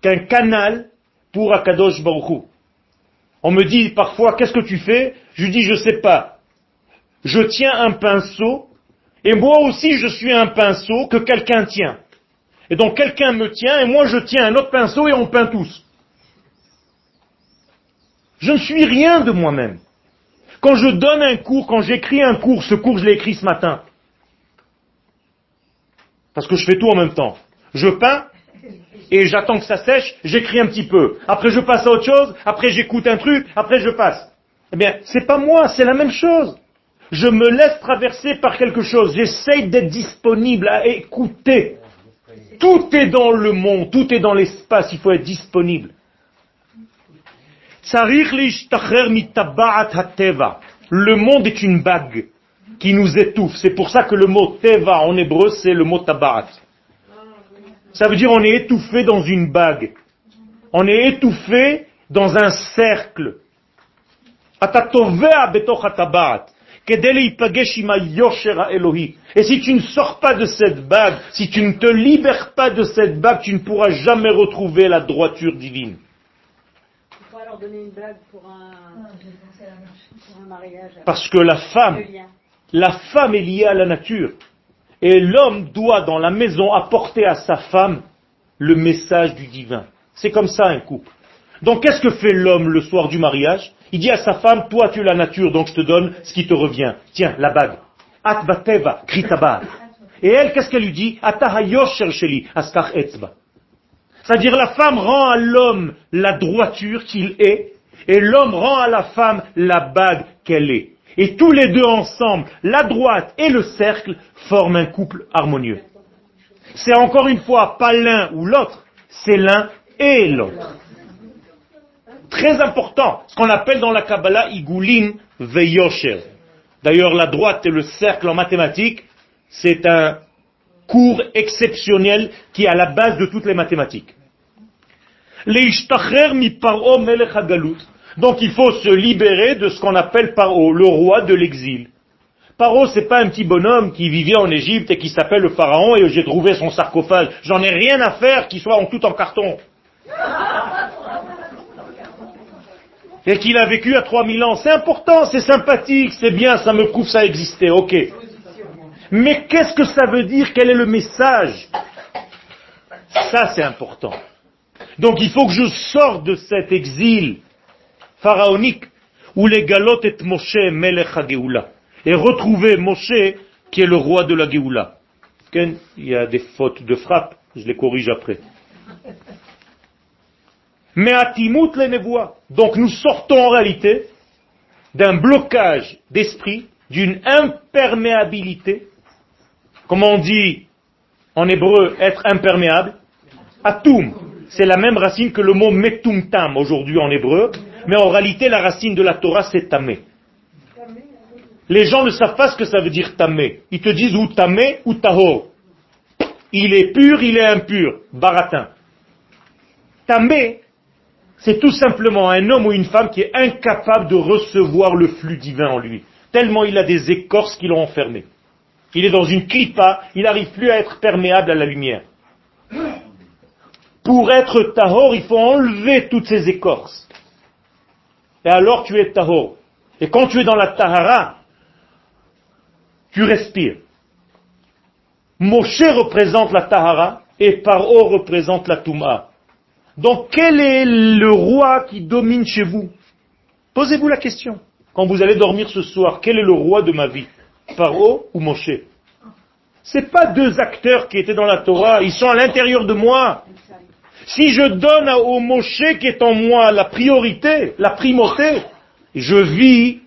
qu'un canal pour Akadosh Baruch On me dit parfois, qu'est-ce que tu fais? Je dis, je sais pas. Je tiens un pinceau et moi aussi, je suis un pinceau que quelqu'un tient. Et donc quelqu'un me tient et moi je tiens un autre pinceau et on peint tous. Je ne suis rien de moi-même. Quand je donne un cours, quand j'écris un cours, ce cours je l'ai écrit ce matin. Parce que je fais tout en même temps. Je peins et j'attends que ça sèche, j'écris un petit peu. Après je passe à autre chose, après j'écoute un truc, après je passe. Eh bien, c'est pas moi, c'est la même chose je me laisse traverser par quelque chose, j'essaye d'être disponible à écouter. Tout est dans le monde, tout est dans l'espace, il faut être disponible. Le monde est une bague qui nous étouffe. C'est pour ça que le mot teva en hébreu, c'est le mot tabarat. Ça veut dire on est étouffé dans une bague. On est étouffé dans un cercle. Et si tu ne sors pas de cette bague, si tu ne te libères pas de cette bague, tu ne pourras jamais retrouver la droiture divine. Il faut alors donner une blague pour un, pour un mariage. Parce que la femme, la femme est liée à la nature. Et l'homme doit dans la maison apporter à sa femme le message du divin. C'est comme ça un couple. Donc qu'est-ce que fait l'homme le soir du mariage? Il dit à sa femme, toi tu es la nature, donc je te donne ce qui te revient. Tiens, la bague. At bateva, kritabad. Et elle, qu'est-ce qu'elle lui dit? Askach etzba. C'est-à-dire la femme rend à l'homme la droiture qu'il est, et l'homme rend à la femme la bague qu'elle est. Et tous les deux ensemble, la droite et le cercle, forment un couple harmonieux. C'est encore une fois pas l'un ou l'autre, c'est l'un et l'autre. Très important, ce qu'on appelle dans la Kabbalah Igulin Veyosher. D'ailleurs, la droite et le cercle en mathématiques, c'est un cours exceptionnel qui est à la base de toutes les mathématiques. Donc il faut se libérer de ce qu'on appelle Paro, le roi de l'exil. Paro, c'est pas un petit bonhomme qui vivait en Égypte et qui s'appelle le pharaon et j'ai trouvé son sarcophage. J'en ai rien à faire qu'il soit en tout en carton. Et qu'il a vécu à 3000 ans. C'est important, c'est sympathique, c'est bien, ça me prouve ça existait, ok. Mais qu'est-ce que ça veut dire Quel est le message? Ça, c'est important. Donc il faut que je sorte de cet exil pharaonique où les galotes et Moshe Melech HaGeoula et retrouver Moshe qui est le roi de la Géoula. Il y a des fautes de frappe, je les corrige après. Mais atimut les nevois. Donc nous sortons en réalité d'un blocage d'esprit, d'une imperméabilité. Comment on dit en hébreu être imperméable? Atum. C'est la même racine que le mot metumtam aujourd'hui en hébreu, mais en réalité la racine de la Torah c'est tamé. Les gens ne savent pas ce que ça veut dire tamé. Ils te disent ou tamé ou tahor. Il est pur, il est impur. Baratin. Tamé, c'est tout simplement un homme ou une femme qui est incapable de recevoir le flux divin en lui. Tellement il a des écorces qui l'ont enfermé. Il est dans une clipa, il n'arrive plus à être perméable à la lumière. Pour être tahor, il faut enlever toutes ces écorces. Et alors tu es tahor. Et quand tu es dans la tahara, tu respires. Moshe représente la tahara et Paro représente la touma. Donc quel est le roi qui domine chez vous? Posez-vous la question. Quand vous allez dormir ce soir, quel est le roi de ma vie? Paro ou Moshe? C'est pas deux acteurs qui étaient dans la Torah, ils sont à l'intérieur de moi. Si je donne au Moshe qui est en moi la priorité, la primauté, je vis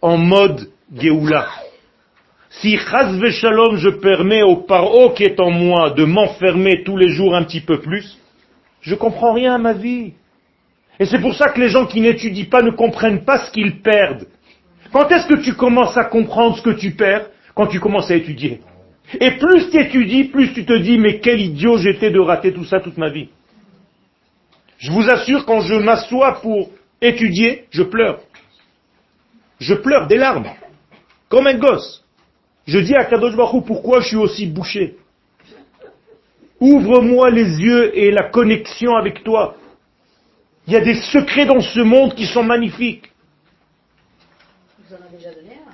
en mode Géoula. Si chas shalom je permets au paro qui est en moi de m'enfermer tous les jours un petit peu plus, je comprends rien à ma vie. Et c'est pour ça que les gens qui n'étudient pas ne comprennent pas ce qu'ils perdent. Quand est-ce que tu commences à comprendre ce que tu perds Quand tu commences à étudier? Et plus tu étudies, plus tu te dis, mais quel idiot j'étais de rater tout ça toute ma vie. Je vous assure, quand je m'assois pour étudier, je pleure. Je pleure des larmes. Comme un gosse. Je dis à Kadosh Baruch pourquoi je suis aussi bouché? Ouvre-moi les yeux et la connexion avec toi. Il y a des secrets dans ce monde qui sont magnifiques. Vous en avez déjà donné un?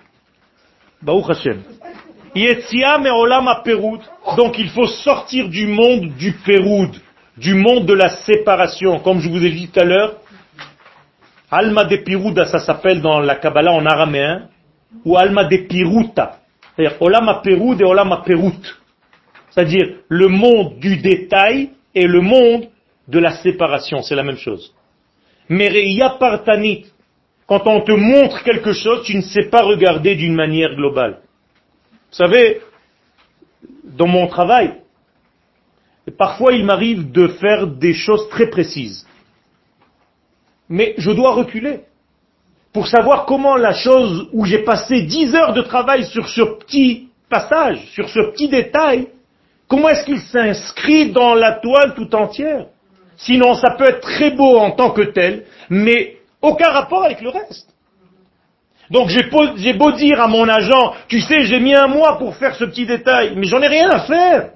Baruch Hashem. Donc il faut sortir du monde du péroud, du monde de la séparation. Comme je vous ai dit tout à l'heure, Alma de Pirouda, ça s'appelle dans la Kabbalah en araméen, ou Alma de Piruta. C'est-à-dire Olam ha'perud et Olam ha'perut. C'est-à-dire le monde du détail et le monde de la séparation. C'est la même chose. Mais Reya Partanit, quand on te montre quelque chose, tu ne sais pas regarder d'une manière globale. Vous savez, dans mon travail, parfois il m'arrive de faire des choses très précises. Mais je dois reculer pour savoir comment la chose où j'ai passé 10 heures de travail sur ce petit passage, sur ce petit détail, comment est-ce qu'il s'inscrit dans la toile tout entière? Sinon, ça peut être très beau en tant que tel, mais aucun rapport avec le reste. Donc j'ai beau, dire à mon agent, tu sais, j'ai mis un mois pour faire ce petit détail, mais j'en ai rien à faire.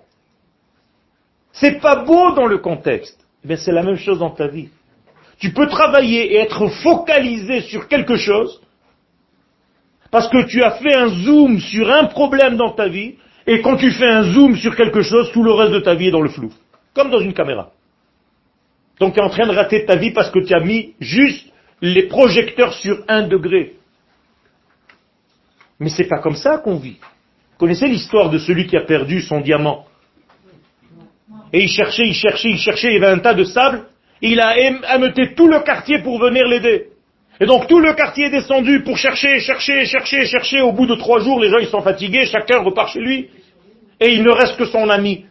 C'est pas beau dans le contexte. Mais c'est la même chose dans ta vie. Tu peux travailler et être focalisé sur quelque chose parce que tu as fait un zoom sur un problème dans ta vie et quand tu fais un zoom sur quelque chose, tout le reste de ta vie est dans le flou. Comme dans une caméra. Donc tu es en train de rater ta vie parce que tu as mis juste les projecteurs sur un degré. Mais c'est pas comme ça qu'on vit. Vous connaissez l'histoire de celui qui a perdu son diamant? Et il cherchait, il cherchait, il cherchait, il y avait un tas de sable, il a ameuté tout le quartier pour venir l'aider. Et donc tout le quartier est descendu pour chercher, chercher, chercher, chercher. Au bout de trois jours, les gens ils sont fatigués, chacun repart chez lui. Et il ne reste que son ami.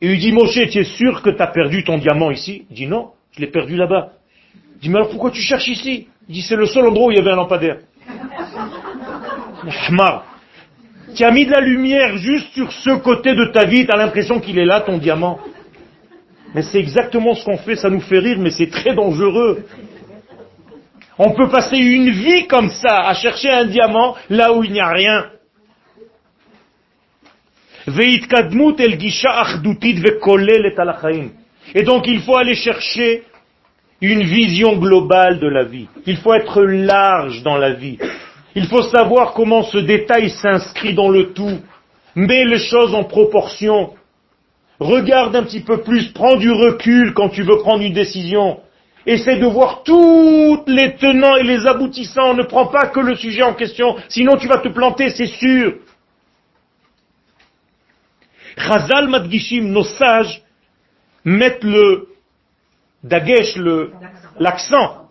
Et il dit, Moshe, tu es sûr que tu as perdu ton diamant ici? Il dit, non, je l'ai perdu là-bas. Il dit, mais alors pourquoi tu cherches ici? Il dit, c'est le seul endroit où il y avait un lampadaire. Tu as mis de la lumière juste sur ce côté de ta vie, tu as l'impression qu'il est là, ton diamant. Mais c'est exactement ce qu'on fait, ça nous fait rire, mais c'est très dangereux. On peut passer une vie comme ça, à chercher un diamant là où il n'y a rien. Et donc il faut aller chercher une vision globale de la vie. Il faut être large dans la vie. Il faut savoir comment ce détail s'inscrit dans le tout. Mets les choses en proportion. Regarde un petit peu plus, prends du recul quand tu veux prendre une décision. Essaie de voir tous les tenants et les aboutissants. Ne prends pas que le sujet en question, sinon tu vas te planter, c'est sûr. Chazal Madgishim, nos sages, mettent le dagesh, l'accent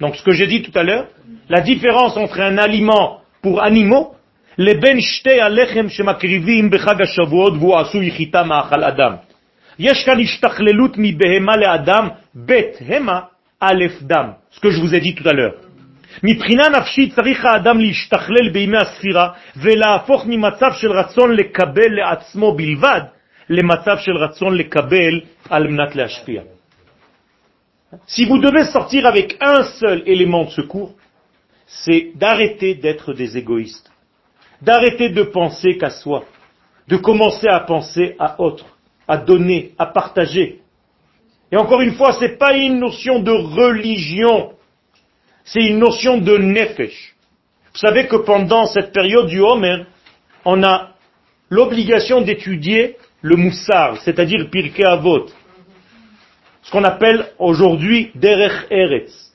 donc ce que j'ai dit tout à l'heure, la différence entre un aliment pour animaux, les ben shte alechem shemakrivim bechag hashavuot והוא עשוי חיטה מאכל אדם. יש כאן השתכללות מבהמה לאדם, בית המה, א' דם. Ce que je vous ai dit tout à l'heure. מבחינה נפשית צריך האדם להשתכלל בימי הספירה ולהפוך ממצב של רצון לקבל לעצמו בלבד si vous devez sortir avec un seul élément de secours, c'est d'arrêter d'être des égoïstes, d'arrêter de penser qu'à soi, de commencer à penser à autre, à donner, à partager. Et encore une fois, ce n'est pas une notion de religion, c'est une notion de nefesh. Vous savez que pendant cette période du Homer, on a l'obligation d'étudier le moussar, c'est-à-dire Pirkei Avot, ce qu'on appelle aujourd'hui Derech Eretz.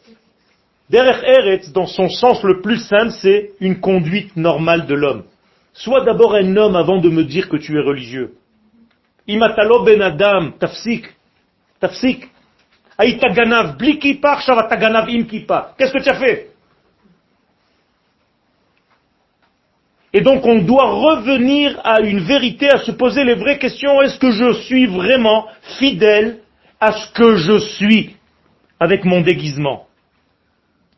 Derech Eretz, dans son sens le plus simple, c'est une conduite normale de l'homme. Sois d'abord un homme avant de me dire que tu es religieux. Imatalo ben Adam, tafsik. Aïtaganav, bli kippa, im Qu'est-ce que tu as fait? Et donc on doit revenir à une vérité, à se poser les vraies questions. Est-ce que je suis vraiment fidèle à ce que je suis avec mon déguisement?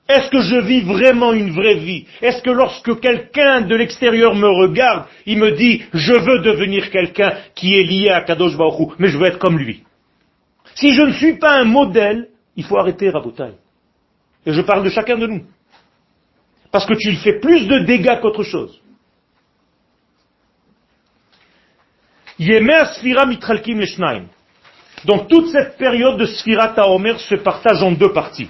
Est-ce que je vis vraiment une vraie vie? Est-ce que lorsque quelqu'un de l'extérieur me regarde, il me dit je veux devenir quelqu'un qui est lié à Kadosh Baruch mais je veux être comme lui? Si je ne suis pas un modèle, il faut arrêter Rabotai. Et je parle de chacun de nous. Parce que tu fais plus de dégâts qu'autre chose. Donc toute cette période de Sfirat HaOmer se partage en deux parties.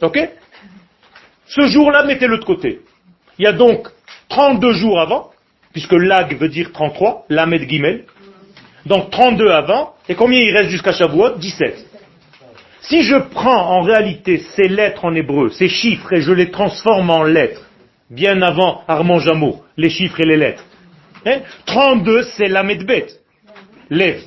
Ok Ce jour-là, mettez-le de côté. Il y a donc 32 jours avant, puisque lag veut dire 33, lamed gimel. Donc 32 avant, et combien il reste jusqu'à Shavuot? 17. Si je prends en réalité ces lettres en hébreu, ces chiffres, et je les transforme en lettres, bien avant Armand Jameau, les chiffres et les lettres, hein, 32 c'est la medbet, lev.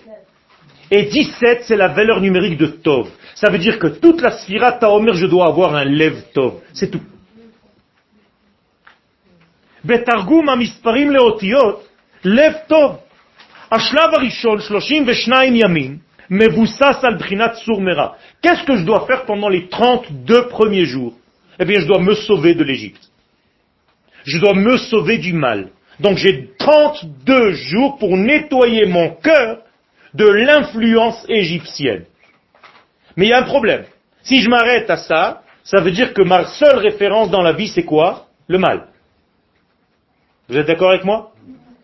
Et 17 c'est la valeur numérique de Tov. Ça veut dire que toute la sphira Taomer, je dois avoir un lev Tov. C'est tout. בתרגום המספרים לאותיות, לב טוב. השלב הראשון, 32 ימים, מבוסס על בחינת סור מרע. Qu'est-ce que je dois faire pendant les 32 premiers jours Eh bien, je dois me sauver de l'Égypte. Je dois me sauver du mal. Donc j'ai 32 jours pour nettoyer mon cœur de l'influence égyptienne. Mais il y a un problème. Si je m'arrête à ça, ça veut dire que ma seule référence dans la vie, c'est quoi? Le mal. Vous êtes d'accord avec moi?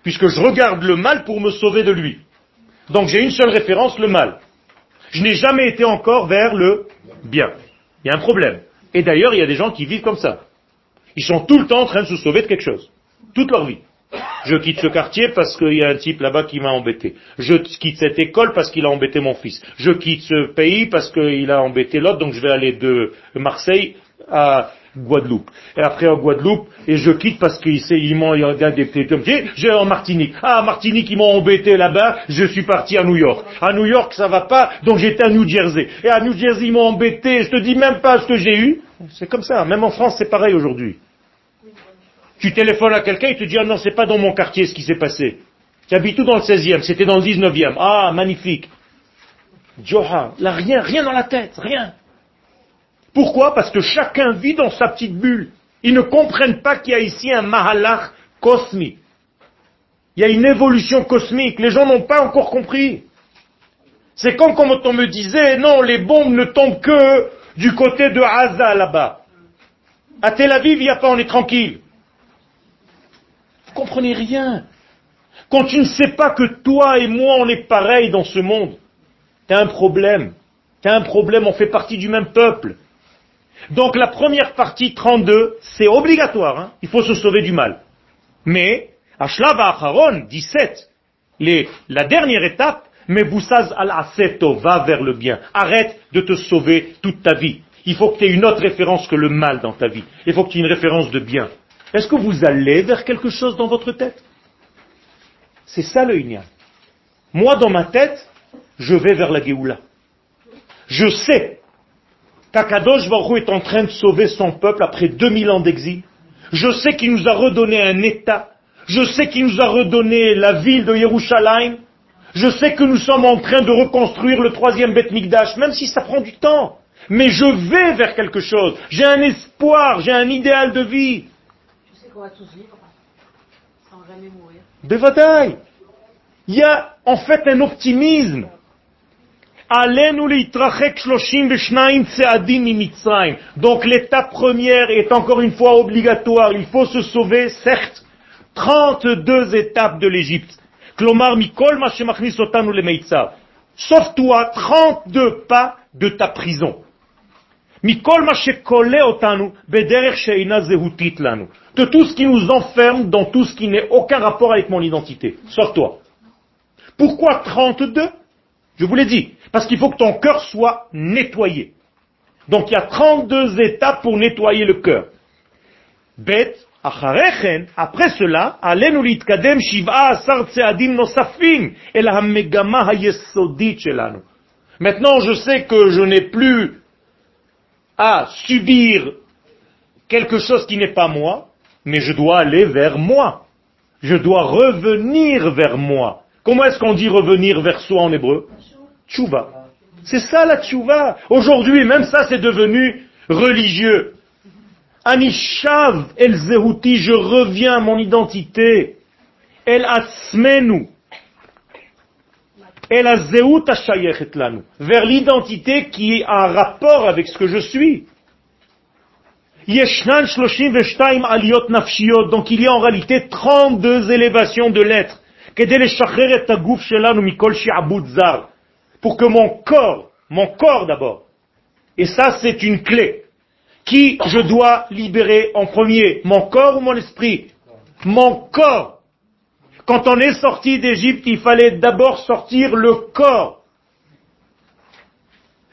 Puisque je regarde le mal pour me sauver de lui. Donc j'ai une seule référence, le mal. Je n'ai jamais été encore vers le bien. Il y a un problème. Et d'ailleurs, il y a des gens qui vivent comme ça. Ils sont tout le temps en train de se sauver de quelque chose. Toute leur vie. Je quitte ce quartier parce qu'il y a un type là-bas qui m'a embêté. Je quitte cette école parce qu'il a embêté mon fils. Je quitte ce pays parce qu'il a embêté l'autre, donc je vais aller de Marseille à Guadeloupe. Et après en Guadeloupe, et je quitte parce qu'ils m'ont regardé des comme j'ai en Martinique. Ah, Martinique, ils m'ont embêté là-bas, je suis parti à New York. À New York, ça va pas, donc j'étais à New Jersey. Et à New Jersey, ils m'ont embêté, je te dis même pas ce que j'ai eu. C'est comme ça, même en France, c'est pareil aujourd'hui. Tu téléphones à quelqu'un, il te dit, ah non, c'est pas dans mon quartier ce qui s'est passé. Tu habites tout dans le 16e, c'était dans le 19e. Ah, magnifique. Joha, là, rien, rien dans la tête, rien. Pourquoi? Parce que chacun vit dans sa petite bulle. Ils ne comprennent pas qu'il y a ici un mahalach cosmique. Il y a une évolution cosmique. Les gens n'ont pas encore compris. C'est comme quand on me disait, non, les bombes ne tombent que du côté de Haza là-bas. À Tel Aviv, il n'y a pas, on est tranquille. Comprenez rien. Quand tu ne sais pas que toi et moi, on est pareil dans ce monde, tu as un problème. Tu as un problème, on fait partie du même peuple. Donc la première partie, 32, c'est obligatoire, hein. il faut se sauver du mal. Mais, Ashlava Acharon, 17, les, la dernière étape, mais Boussaz al-Aseto, va vers le bien. Arrête de te sauver toute ta vie. Il faut que tu aies une autre référence que le mal dans ta vie. Il faut que tu aies une référence de bien. Est-ce que vous allez vers quelque chose dans votre tête? C'est ça le Inyan. Moi, dans ma tête, je vais vers la Géoula. Je sais qu'Akadosh Baruch est en train de sauver son peuple après 2000 ans d'exil. Je sais qu'il nous a redonné un État. Je sais qu'il nous a redonné la ville de Yerushalayim. Je sais que nous sommes en train de reconstruire le troisième Beth Mikdash, même si ça prend du temps. Mais je vais vers quelque chose. J'ai un espoir, j'ai un idéal de vie. Qu'on va tous vivre sans jamais mourir. Il y a en fait un optimisme. Donc l'étape première est encore une fois obligatoire. Il faut se sauver, certes, 32 étapes de l'Égypte. Sauf toi, 32 pas de ta prison. De tout ce qui nous enferme dans tout ce qui n'est aucun rapport avec mon identité. Sauf toi. Pourquoi 32 Je vous l'ai dit. Parce qu'il faut que ton cœur soit nettoyé. Donc il y a 32 étapes pour nettoyer le cœur. Bet, après cela, Maintenant, je sais que je n'ai plus à subir quelque chose qui n'est pas moi, mais je dois aller vers moi. Je dois revenir vers moi. Comment est-ce qu'on dit revenir vers soi en hébreu? Tchouva. C'est ça la tchouva. Aujourd'hui, même ça, c'est devenu religieux. Anishav el zehuti, je reviens à mon identité. El atzmenu. El azehut lanu. Vers l'identité qui a un rapport avec ce que je suis. Yeshnan shloshim aliot nafshiot. Donc il y a en réalité 32 élévations de l'être. Pour que mon corps, mon corps d'abord, et ça c'est une clé, qui je dois libérer en premier, mon corps ou mon esprit? Mon corps. Quand on est sorti d'Égypte, il fallait d'abord sortir le corps.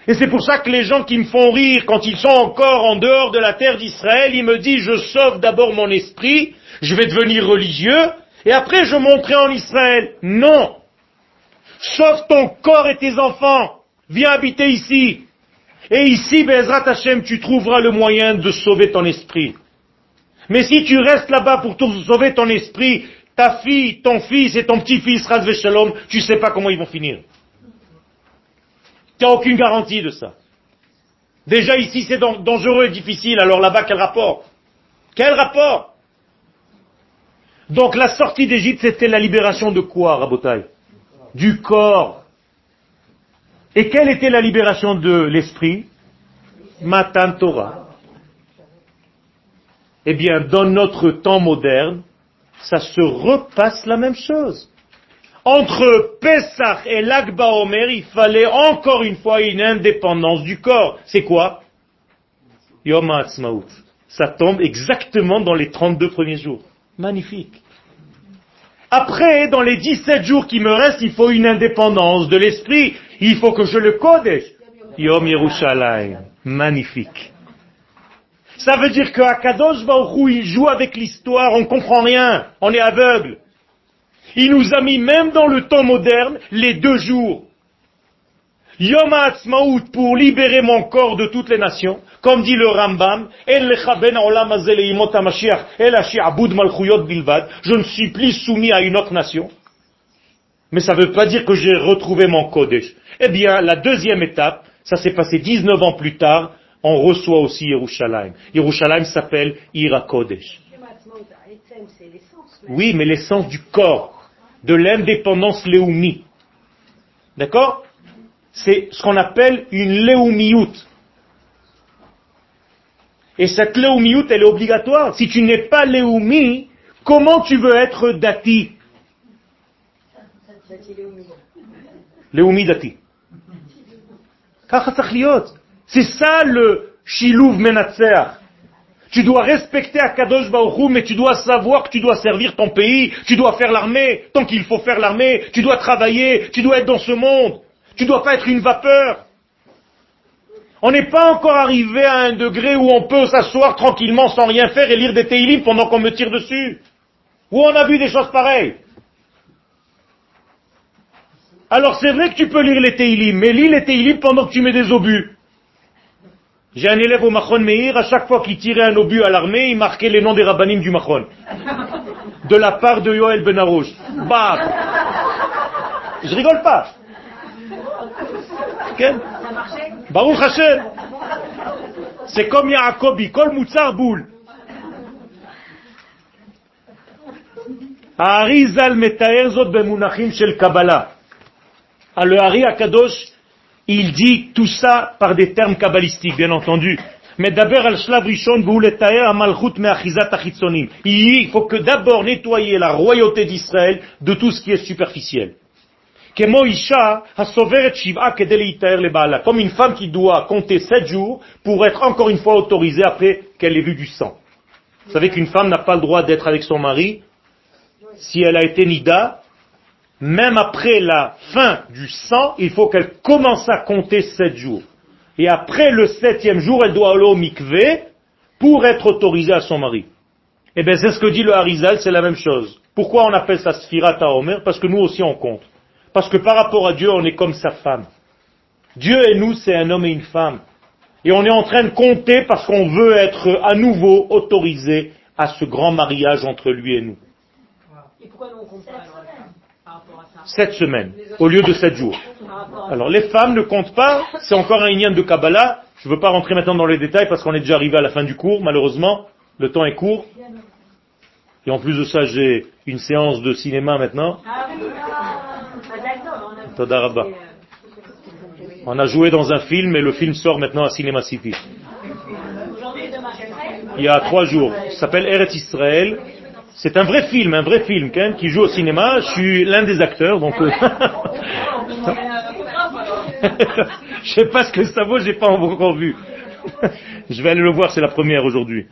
Et c'est pour ça que les gens qui me font rire quand ils sont encore en dehors de la terre d'Israël, ils me disent je sauve d'abord mon esprit, je vais devenir religieux, et après je monterai en Israël. Non. Sauve ton corps et tes enfants. Viens habiter ici. Et ici, Bezrat Hashem, tu trouveras le moyen de sauver ton esprit. Mais si tu restes là-bas pour sauver ton esprit, ta fille, ton fils et ton petit-fils, Razve Shalom, tu sais pas comment ils vont finir. Tu n'as aucune garantie de ça. Déjà ici c'est dangereux et difficile, alors là-bas quel rapport? Quel rapport? Donc la sortie d'Égypte c'était la libération de quoi, Rabotai? Du corps. Et quelle était la libération de l'esprit? Matan Torah. Eh bien, dans notre temps moderne, ça se repasse la même chose. Entre Pesach et l'Akba Omer, il fallait encore une fois une indépendance du corps. C'est quoi? Yom HaAtzmaut. Ça tombe exactement dans les 32 premiers jours. Magnifique. Après, dans les 17 jours qui me restent, il faut une indépendance de l'esprit. Il faut que je le code. Yom Yerushalayim. Magnifique. Ça veut dire qu'à Kadosh Baruch il joue avec l'histoire, on ne comprend rien, on est aveugle. Il nous a mis même dans le temps moderne les deux jours. Yom HaAtzmaut pour libérer mon corps de toutes les nations, comme dit le Rambam, je ne suis plus soumis à une autre nation. Mais ça ne veut pas dire que j'ai retrouvé mon Kodesh. Eh bien, la deuxième étape, ça s'est passé 19 ans plus tard, on reçoit aussi Yerushalayim. Yerushalayim s'appelle Ira Kodesh. Oui, mais l'essence du corps, de l'indépendance léoumi. D'accord? C'est ce qu'on appelle une léoumiout. Et cette léoumiout, elle est obligatoire. Si tu n'es pas léoumi, comment tu veux être dati? Léoumi dati. C'est ça le shiluv menatzer. Tu dois respecter Akadosh Baruch mais tu dois savoir que tu dois servir ton pays, tu dois faire l'armée, tant qu'il faut faire l'armée, tu dois travailler, tu dois être dans ce monde. Tu dois pas être une vapeur. On n'est pas encore arrivé à un degré où on peut s'asseoir tranquillement sans rien faire et lire des télim pendant qu'on me tire dessus. Où on a vu des choses pareilles. Alors c'est vrai que tu peux lire les télim, mais lis les télim pendant que tu mets des obus. J'ai un élève au Machon Meir, à chaque fois qu'il tirait un obus à l'armée, il marquait les noms des rabbinim du Machon. De la part de Yoel Benarouche. Bah Je rigole pas. Baruch Hashem. C'est comme Yaakobi, Kol Moutzar Boul. האריזל מתאר זאת במונחים של קבלה. Le Hari Akadosh il dit tout ça par des termes kabbalistiques, bien entendu. Mais d'abord, Il faut que d'abord nettoyer la royauté d'Israël de tout ce qui est superficiel. Comme une femme qui doit compter sept jours pour être encore une fois autorisée après qu'elle ait vu du sang. Vous savez qu'une femme n'a pas le droit d'être avec son mari si elle a été nida même après la fin du sang, il faut qu'elle commence à compter sept jours. Et après le septième jour, elle doit aller au mikvé pour être autorisée à son mari. Eh bien, c'est ce que dit le Harizal, c'est la même chose. Pourquoi on appelle ça Sfirat Omer Parce que nous aussi on compte. Parce que par rapport à Dieu, on est comme sa femme. Dieu et nous, c'est un homme et une femme. Et on est en train de compter parce qu'on veut être à nouveau autorisé à ce grand mariage entre lui et nous. Sept semaines au lieu de sept jours. Alors les femmes ne comptent pas, c'est encore un lien de Kabbalah. Je ne veux pas rentrer maintenant dans les détails parce qu'on est déjà arrivé à la fin du cours, malheureusement. Le temps est court. Et en plus de ça, j'ai une séance de cinéma maintenant. On a joué dans un film et le film sort maintenant à Cinema City. Il y a trois jours. Ça s'appelle Eretz Israël. C'est un vrai film, un vrai film, quand qui joue au cinéma. Je suis l'un des acteurs, donc. Euh, je sais pas ce que ça vaut, j'ai pas encore vu. je vais aller le voir, c'est la première aujourd'hui.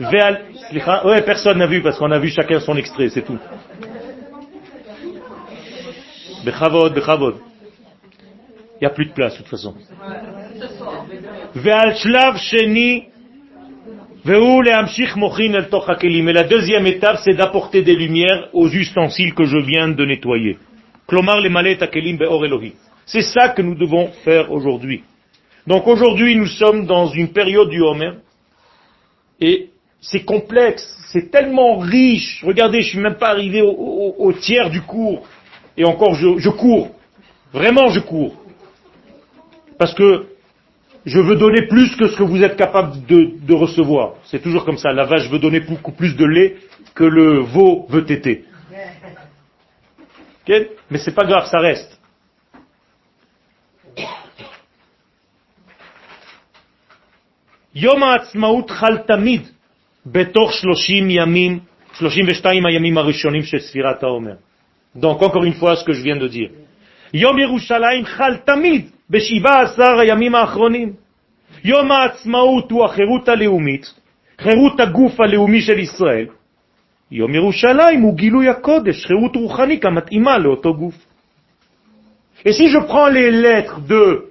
Ouais, personne n'a vu parce qu'on a vu chacun son extrait, c'est tout. Bechavod, bechavod. Il n'y a plus de place, de toute façon. Ve'al shlav sheni, Et la deuxième étape, c'est d'apporter des lumières aux ustensiles que je viens de nettoyer. C'est ça que nous devons faire aujourd'hui. Donc aujourd'hui, nous sommes dans une période du Homer, et c'est complexe, c'est tellement riche. Regardez, je suis même pas arrivé au, tiers du cours, et encore je cours. Vraiment, je cours. Parce que je veux donner plus que ce que vous êtes capable de, de recevoir. C'est toujours comme ça. La vache veut donner beaucoup plus de lait que le veau veut téter. Ok Mais c'est pas grave, ça reste. יום העצמאות חל תמיד בתוך 30 ימים, 32 הימים הראשונים של ספירת העומר. Donc, encore une fois, ce que je viens de dire. יום ירושלים חל תמיד ב-17 הימים האחרונים. יום העצמאות הוא החירות הלאומית, חירות הגוף הלאומי של ישראל. יום ירושלים הוא גילוי הקודש, חירות רוחנית המתאימה לאותו גוף. Et si je prends les lettres de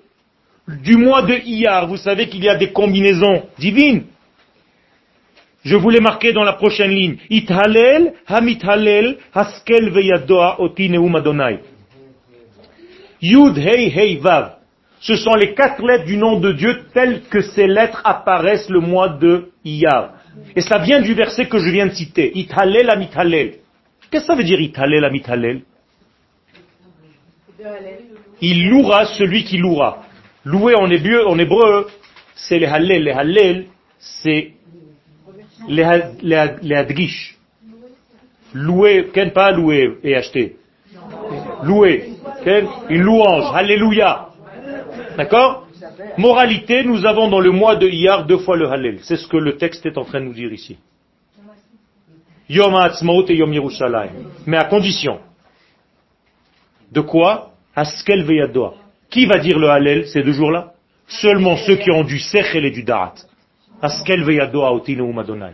du mois de Iyar, vous savez qu'il y a des combinaisons divines. Je vous l'ai marqué dans la prochaine ligne. Ithalel, Hamithalel, Haskel veyadoa oti neum Adonai. Yud, Hei, Hei, Vav. Ce sont les quatre lettres du nom de Dieu telles que ces lettres apparaissent le mois de Iyar. Et ça vient du verset que je viens de citer. Ithalel, Hamithalel. Qu'est-ce que ça veut dire Ithalel, Hamithalel Il louera celui qui louera. Louer en hébreu, c'est les hallel. Les hallel, c'est les, les, les. Louer, ken pas louer et acheter. Louer, une louange, alléluia. D'accord? Moralité, nous avons dans le mois de Iyar deux fois le hallel. C'est ce que le texte est en train de nous dire ici. Yom Ha'atzmaut et Yom Yerushalayim. Mais à condition. De quoi? Askel veyadoa. Qui va dire le Hallel ces deux jours-là? Seulement ceux qui ont du Sechel et du Darat. Haskel veyadoa otinu Adonai.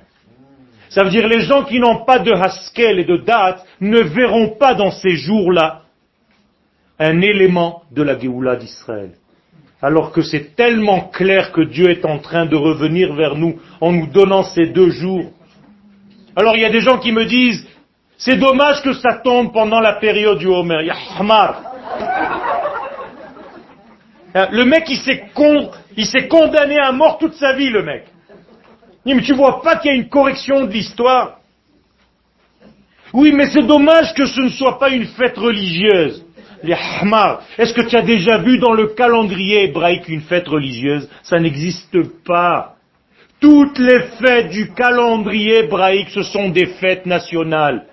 Ça veut dire les gens qui n'ont pas de Haskel et de Darat ne verront pas dans ces jours-là un élément de la Géoula d'Israël. Alors que c'est tellement clair que Dieu est en train de revenir vers nous en nous donnant ces deux jours. Alors il y a des gens qui me disent, c'est dommage que ça tombe pendant la période du Homer. Ya Hamar. Hein, Le mec, il s'est con, il s'est condamné à mort toute sa vie, le mec. Mais tu vois pas qu'il y a une correction de l'histoire? Oui, mais c'est dommage que ce ne soit pas une fête religieuse. Les Hamar. Est-ce que tu as déjà vu dans le calendrier hébraïque une fête religieuse? Ça n'existe pas. Toutes les fêtes du calendrier hébraïque, ce sont des fêtes nationales.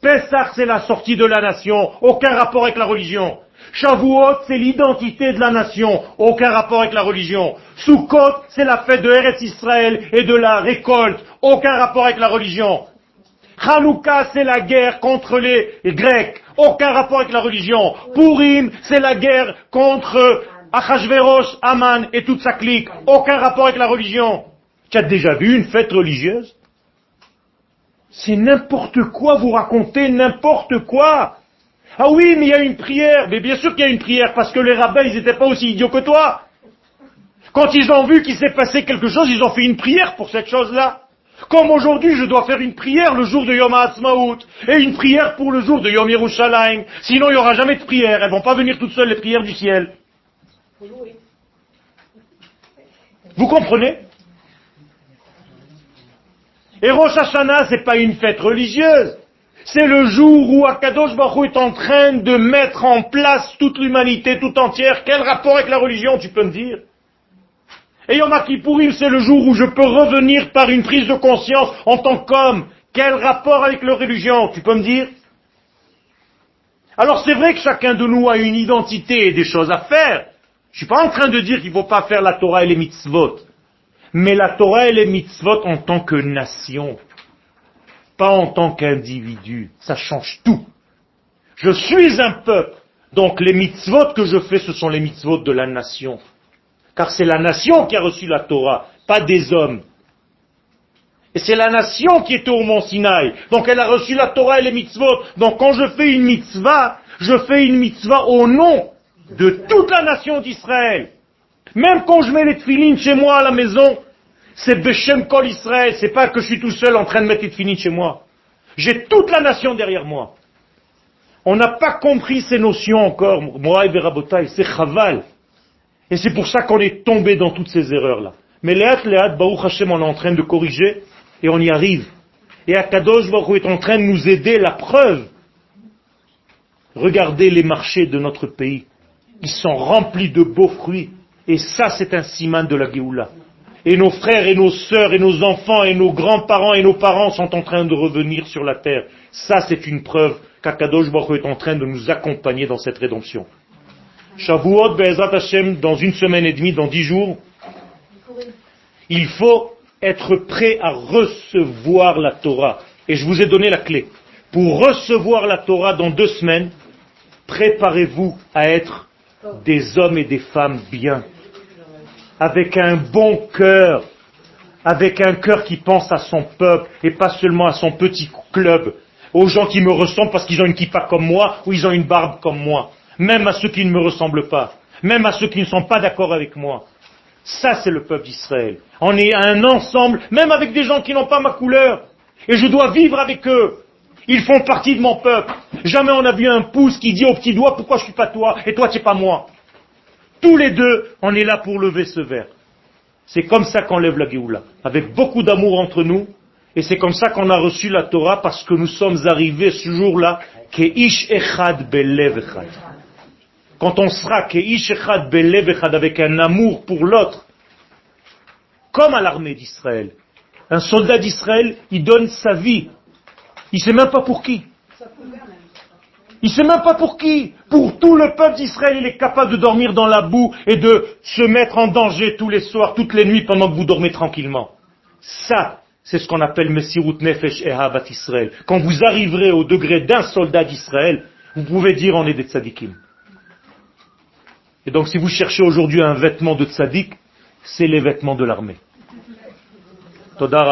Pessah, c'est la sortie de la nation, aucun rapport avec la religion. Shavuot, c'est l'identité de la nation, aucun rapport avec la religion. Sukkot, c'est la fête de Eretz Israël et de la récolte, aucun rapport avec la religion. Hanouka, c'est la guerre contre les Grecs, aucun rapport avec la religion. Purim, c'est la guerre contre Achashverosh, Aman et toute sa clique, aucun rapport avec la religion. Tu as déjà vu une fête religieuse? C'est n'importe quoi, vous racontez n'importe quoi. Ah oui, mais il y a une prière. Mais bien sûr qu'il y a une prière, parce que les rabbins, ils n'étaient pas aussi idiots que toi. Quand ils ont vu qu'il s'est passé quelque chose, ils ont fait une prière pour cette chose-là. Comme aujourd'hui, je dois faire une prière le jour de Yom HaAtzmaut, et une prière pour le jour de Yom Yerushalayim. Sinon, il n'y aura jamais de prière. Elles vont pas venir toutes seules, les prières du ciel. Vous comprenez? Et Rosh Hashanah, c'est pas une fête religieuse. C'est le jour où Akadosh Baruch est en train de mettre en place toute l'humanité tout entière. Quel rapport avec la religion, tu peux me dire? Et Yom Kippourim, c'est le jour où je peux revenir par une prise de conscience en tant qu'homme. Quel rapport avec la religion, tu peux me dire? Alors c'est vrai que chacun de nous a une identité et des choses à faire. Je suis pas en train de dire qu'il ne faut pas faire la Torah et les mitzvot. Mais la Torah et les mitzvot en tant que nation, pas en tant qu'individu. Ça change tout. Je suis un peuple. Donc les mitzvot que je fais, ce sont les mitzvot de la nation. Car c'est la nation qui a reçu la Torah, pas des hommes. Et c'est la nation qui était au mont Sinaï. Donc elle a reçu la Torah et les mitzvot. Donc quand je fais une mitzvah, je fais une mitzvah au nom de toute la nation d'Israël. Même quand je mets les tefilines chez moi à la maison, c'est Beshem Kol Israël. C'est pas que je suis tout seul en train de mettre les tefilines chez moi. J'ai toute la nation derrière moi. On n'a pas compris ces notions encore, moi et c'est chaval. Et c'est pour ça qu'on est tombé dans toutes ces erreurs-là. Mais Léat, Léat, Baruch Hashem, on est en train de corriger et on y arrive. Et Akadosh Baruch est en train de nous aider, la preuve. Regardez les marchés de notre pays. Ils sont remplis de beaux fruits. Et ça, c'est un siman de la Géoula. Et nos frères et nos sœurs et nos enfants et nos grands-parents et nos parents sont en train de revenir sur la terre. Ça, c'est une preuve qu'Akadosh Baruch est en train de nous accompagner dans cette rédemption. Shavuot, Be'ezrat Hashem, dans une semaine et demie, dans dix jours, il faut être prêt à recevoir la Torah. Et je vous ai donné la clé. Pour recevoir la Torah dans deux semaines, préparez-vous à être des hommes et des femmes bien, avec un bon cœur, avec un cœur qui pense à son peuple et pas seulement à son petit club, aux gens qui me ressemblent parce qu'ils ont une kippa comme moi ou ils ont une barbe comme moi, même à ceux qui ne me ressemblent pas, même à ceux qui ne sont pas d'accord avec moi. Ça, c'est le peuple d'Israël. On est un ensemble, même avec des gens qui n'ont pas ma couleur. Et je dois vivre avec eux. Ils font partie de mon peuple. Jamais on a vu un pouce qui dit au petit doigt, pourquoi je suis pas toi et toi tu n'es pas moi. Tous les deux, on est là pour lever ce verre. C'est comme ça qu'on lève la Géoula. Avec beaucoup d'amour entre nous. Et c'est comme ça qu'on a reçu la Torah parce que nous sommes arrivés ce jour-là, ish echad belev echad. Quand on sera keish echad belev echad avec un amour pour l'autre, comme à l'armée d'Israël. Un soldat d'Israël, il donne sa vie. Il sait même pas pour qui. Il sait même pas pour qui. Pour tout le peuple d'Israël, il est capable de dormir dans la boue et de se mettre en danger tous les soirs, toutes les nuits pendant que vous dormez tranquillement. Ça, c'est ce qu'on appelle Messirut Nefesh et Habat Israël. Quand vous arriverez au degré d'un soldat d'Israël, vous pouvez dire on est des tzadikim. Et donc si vous cherchez aujourd'hui un vêtement de tzaddik, c'est les vêtements de l'armée. Toda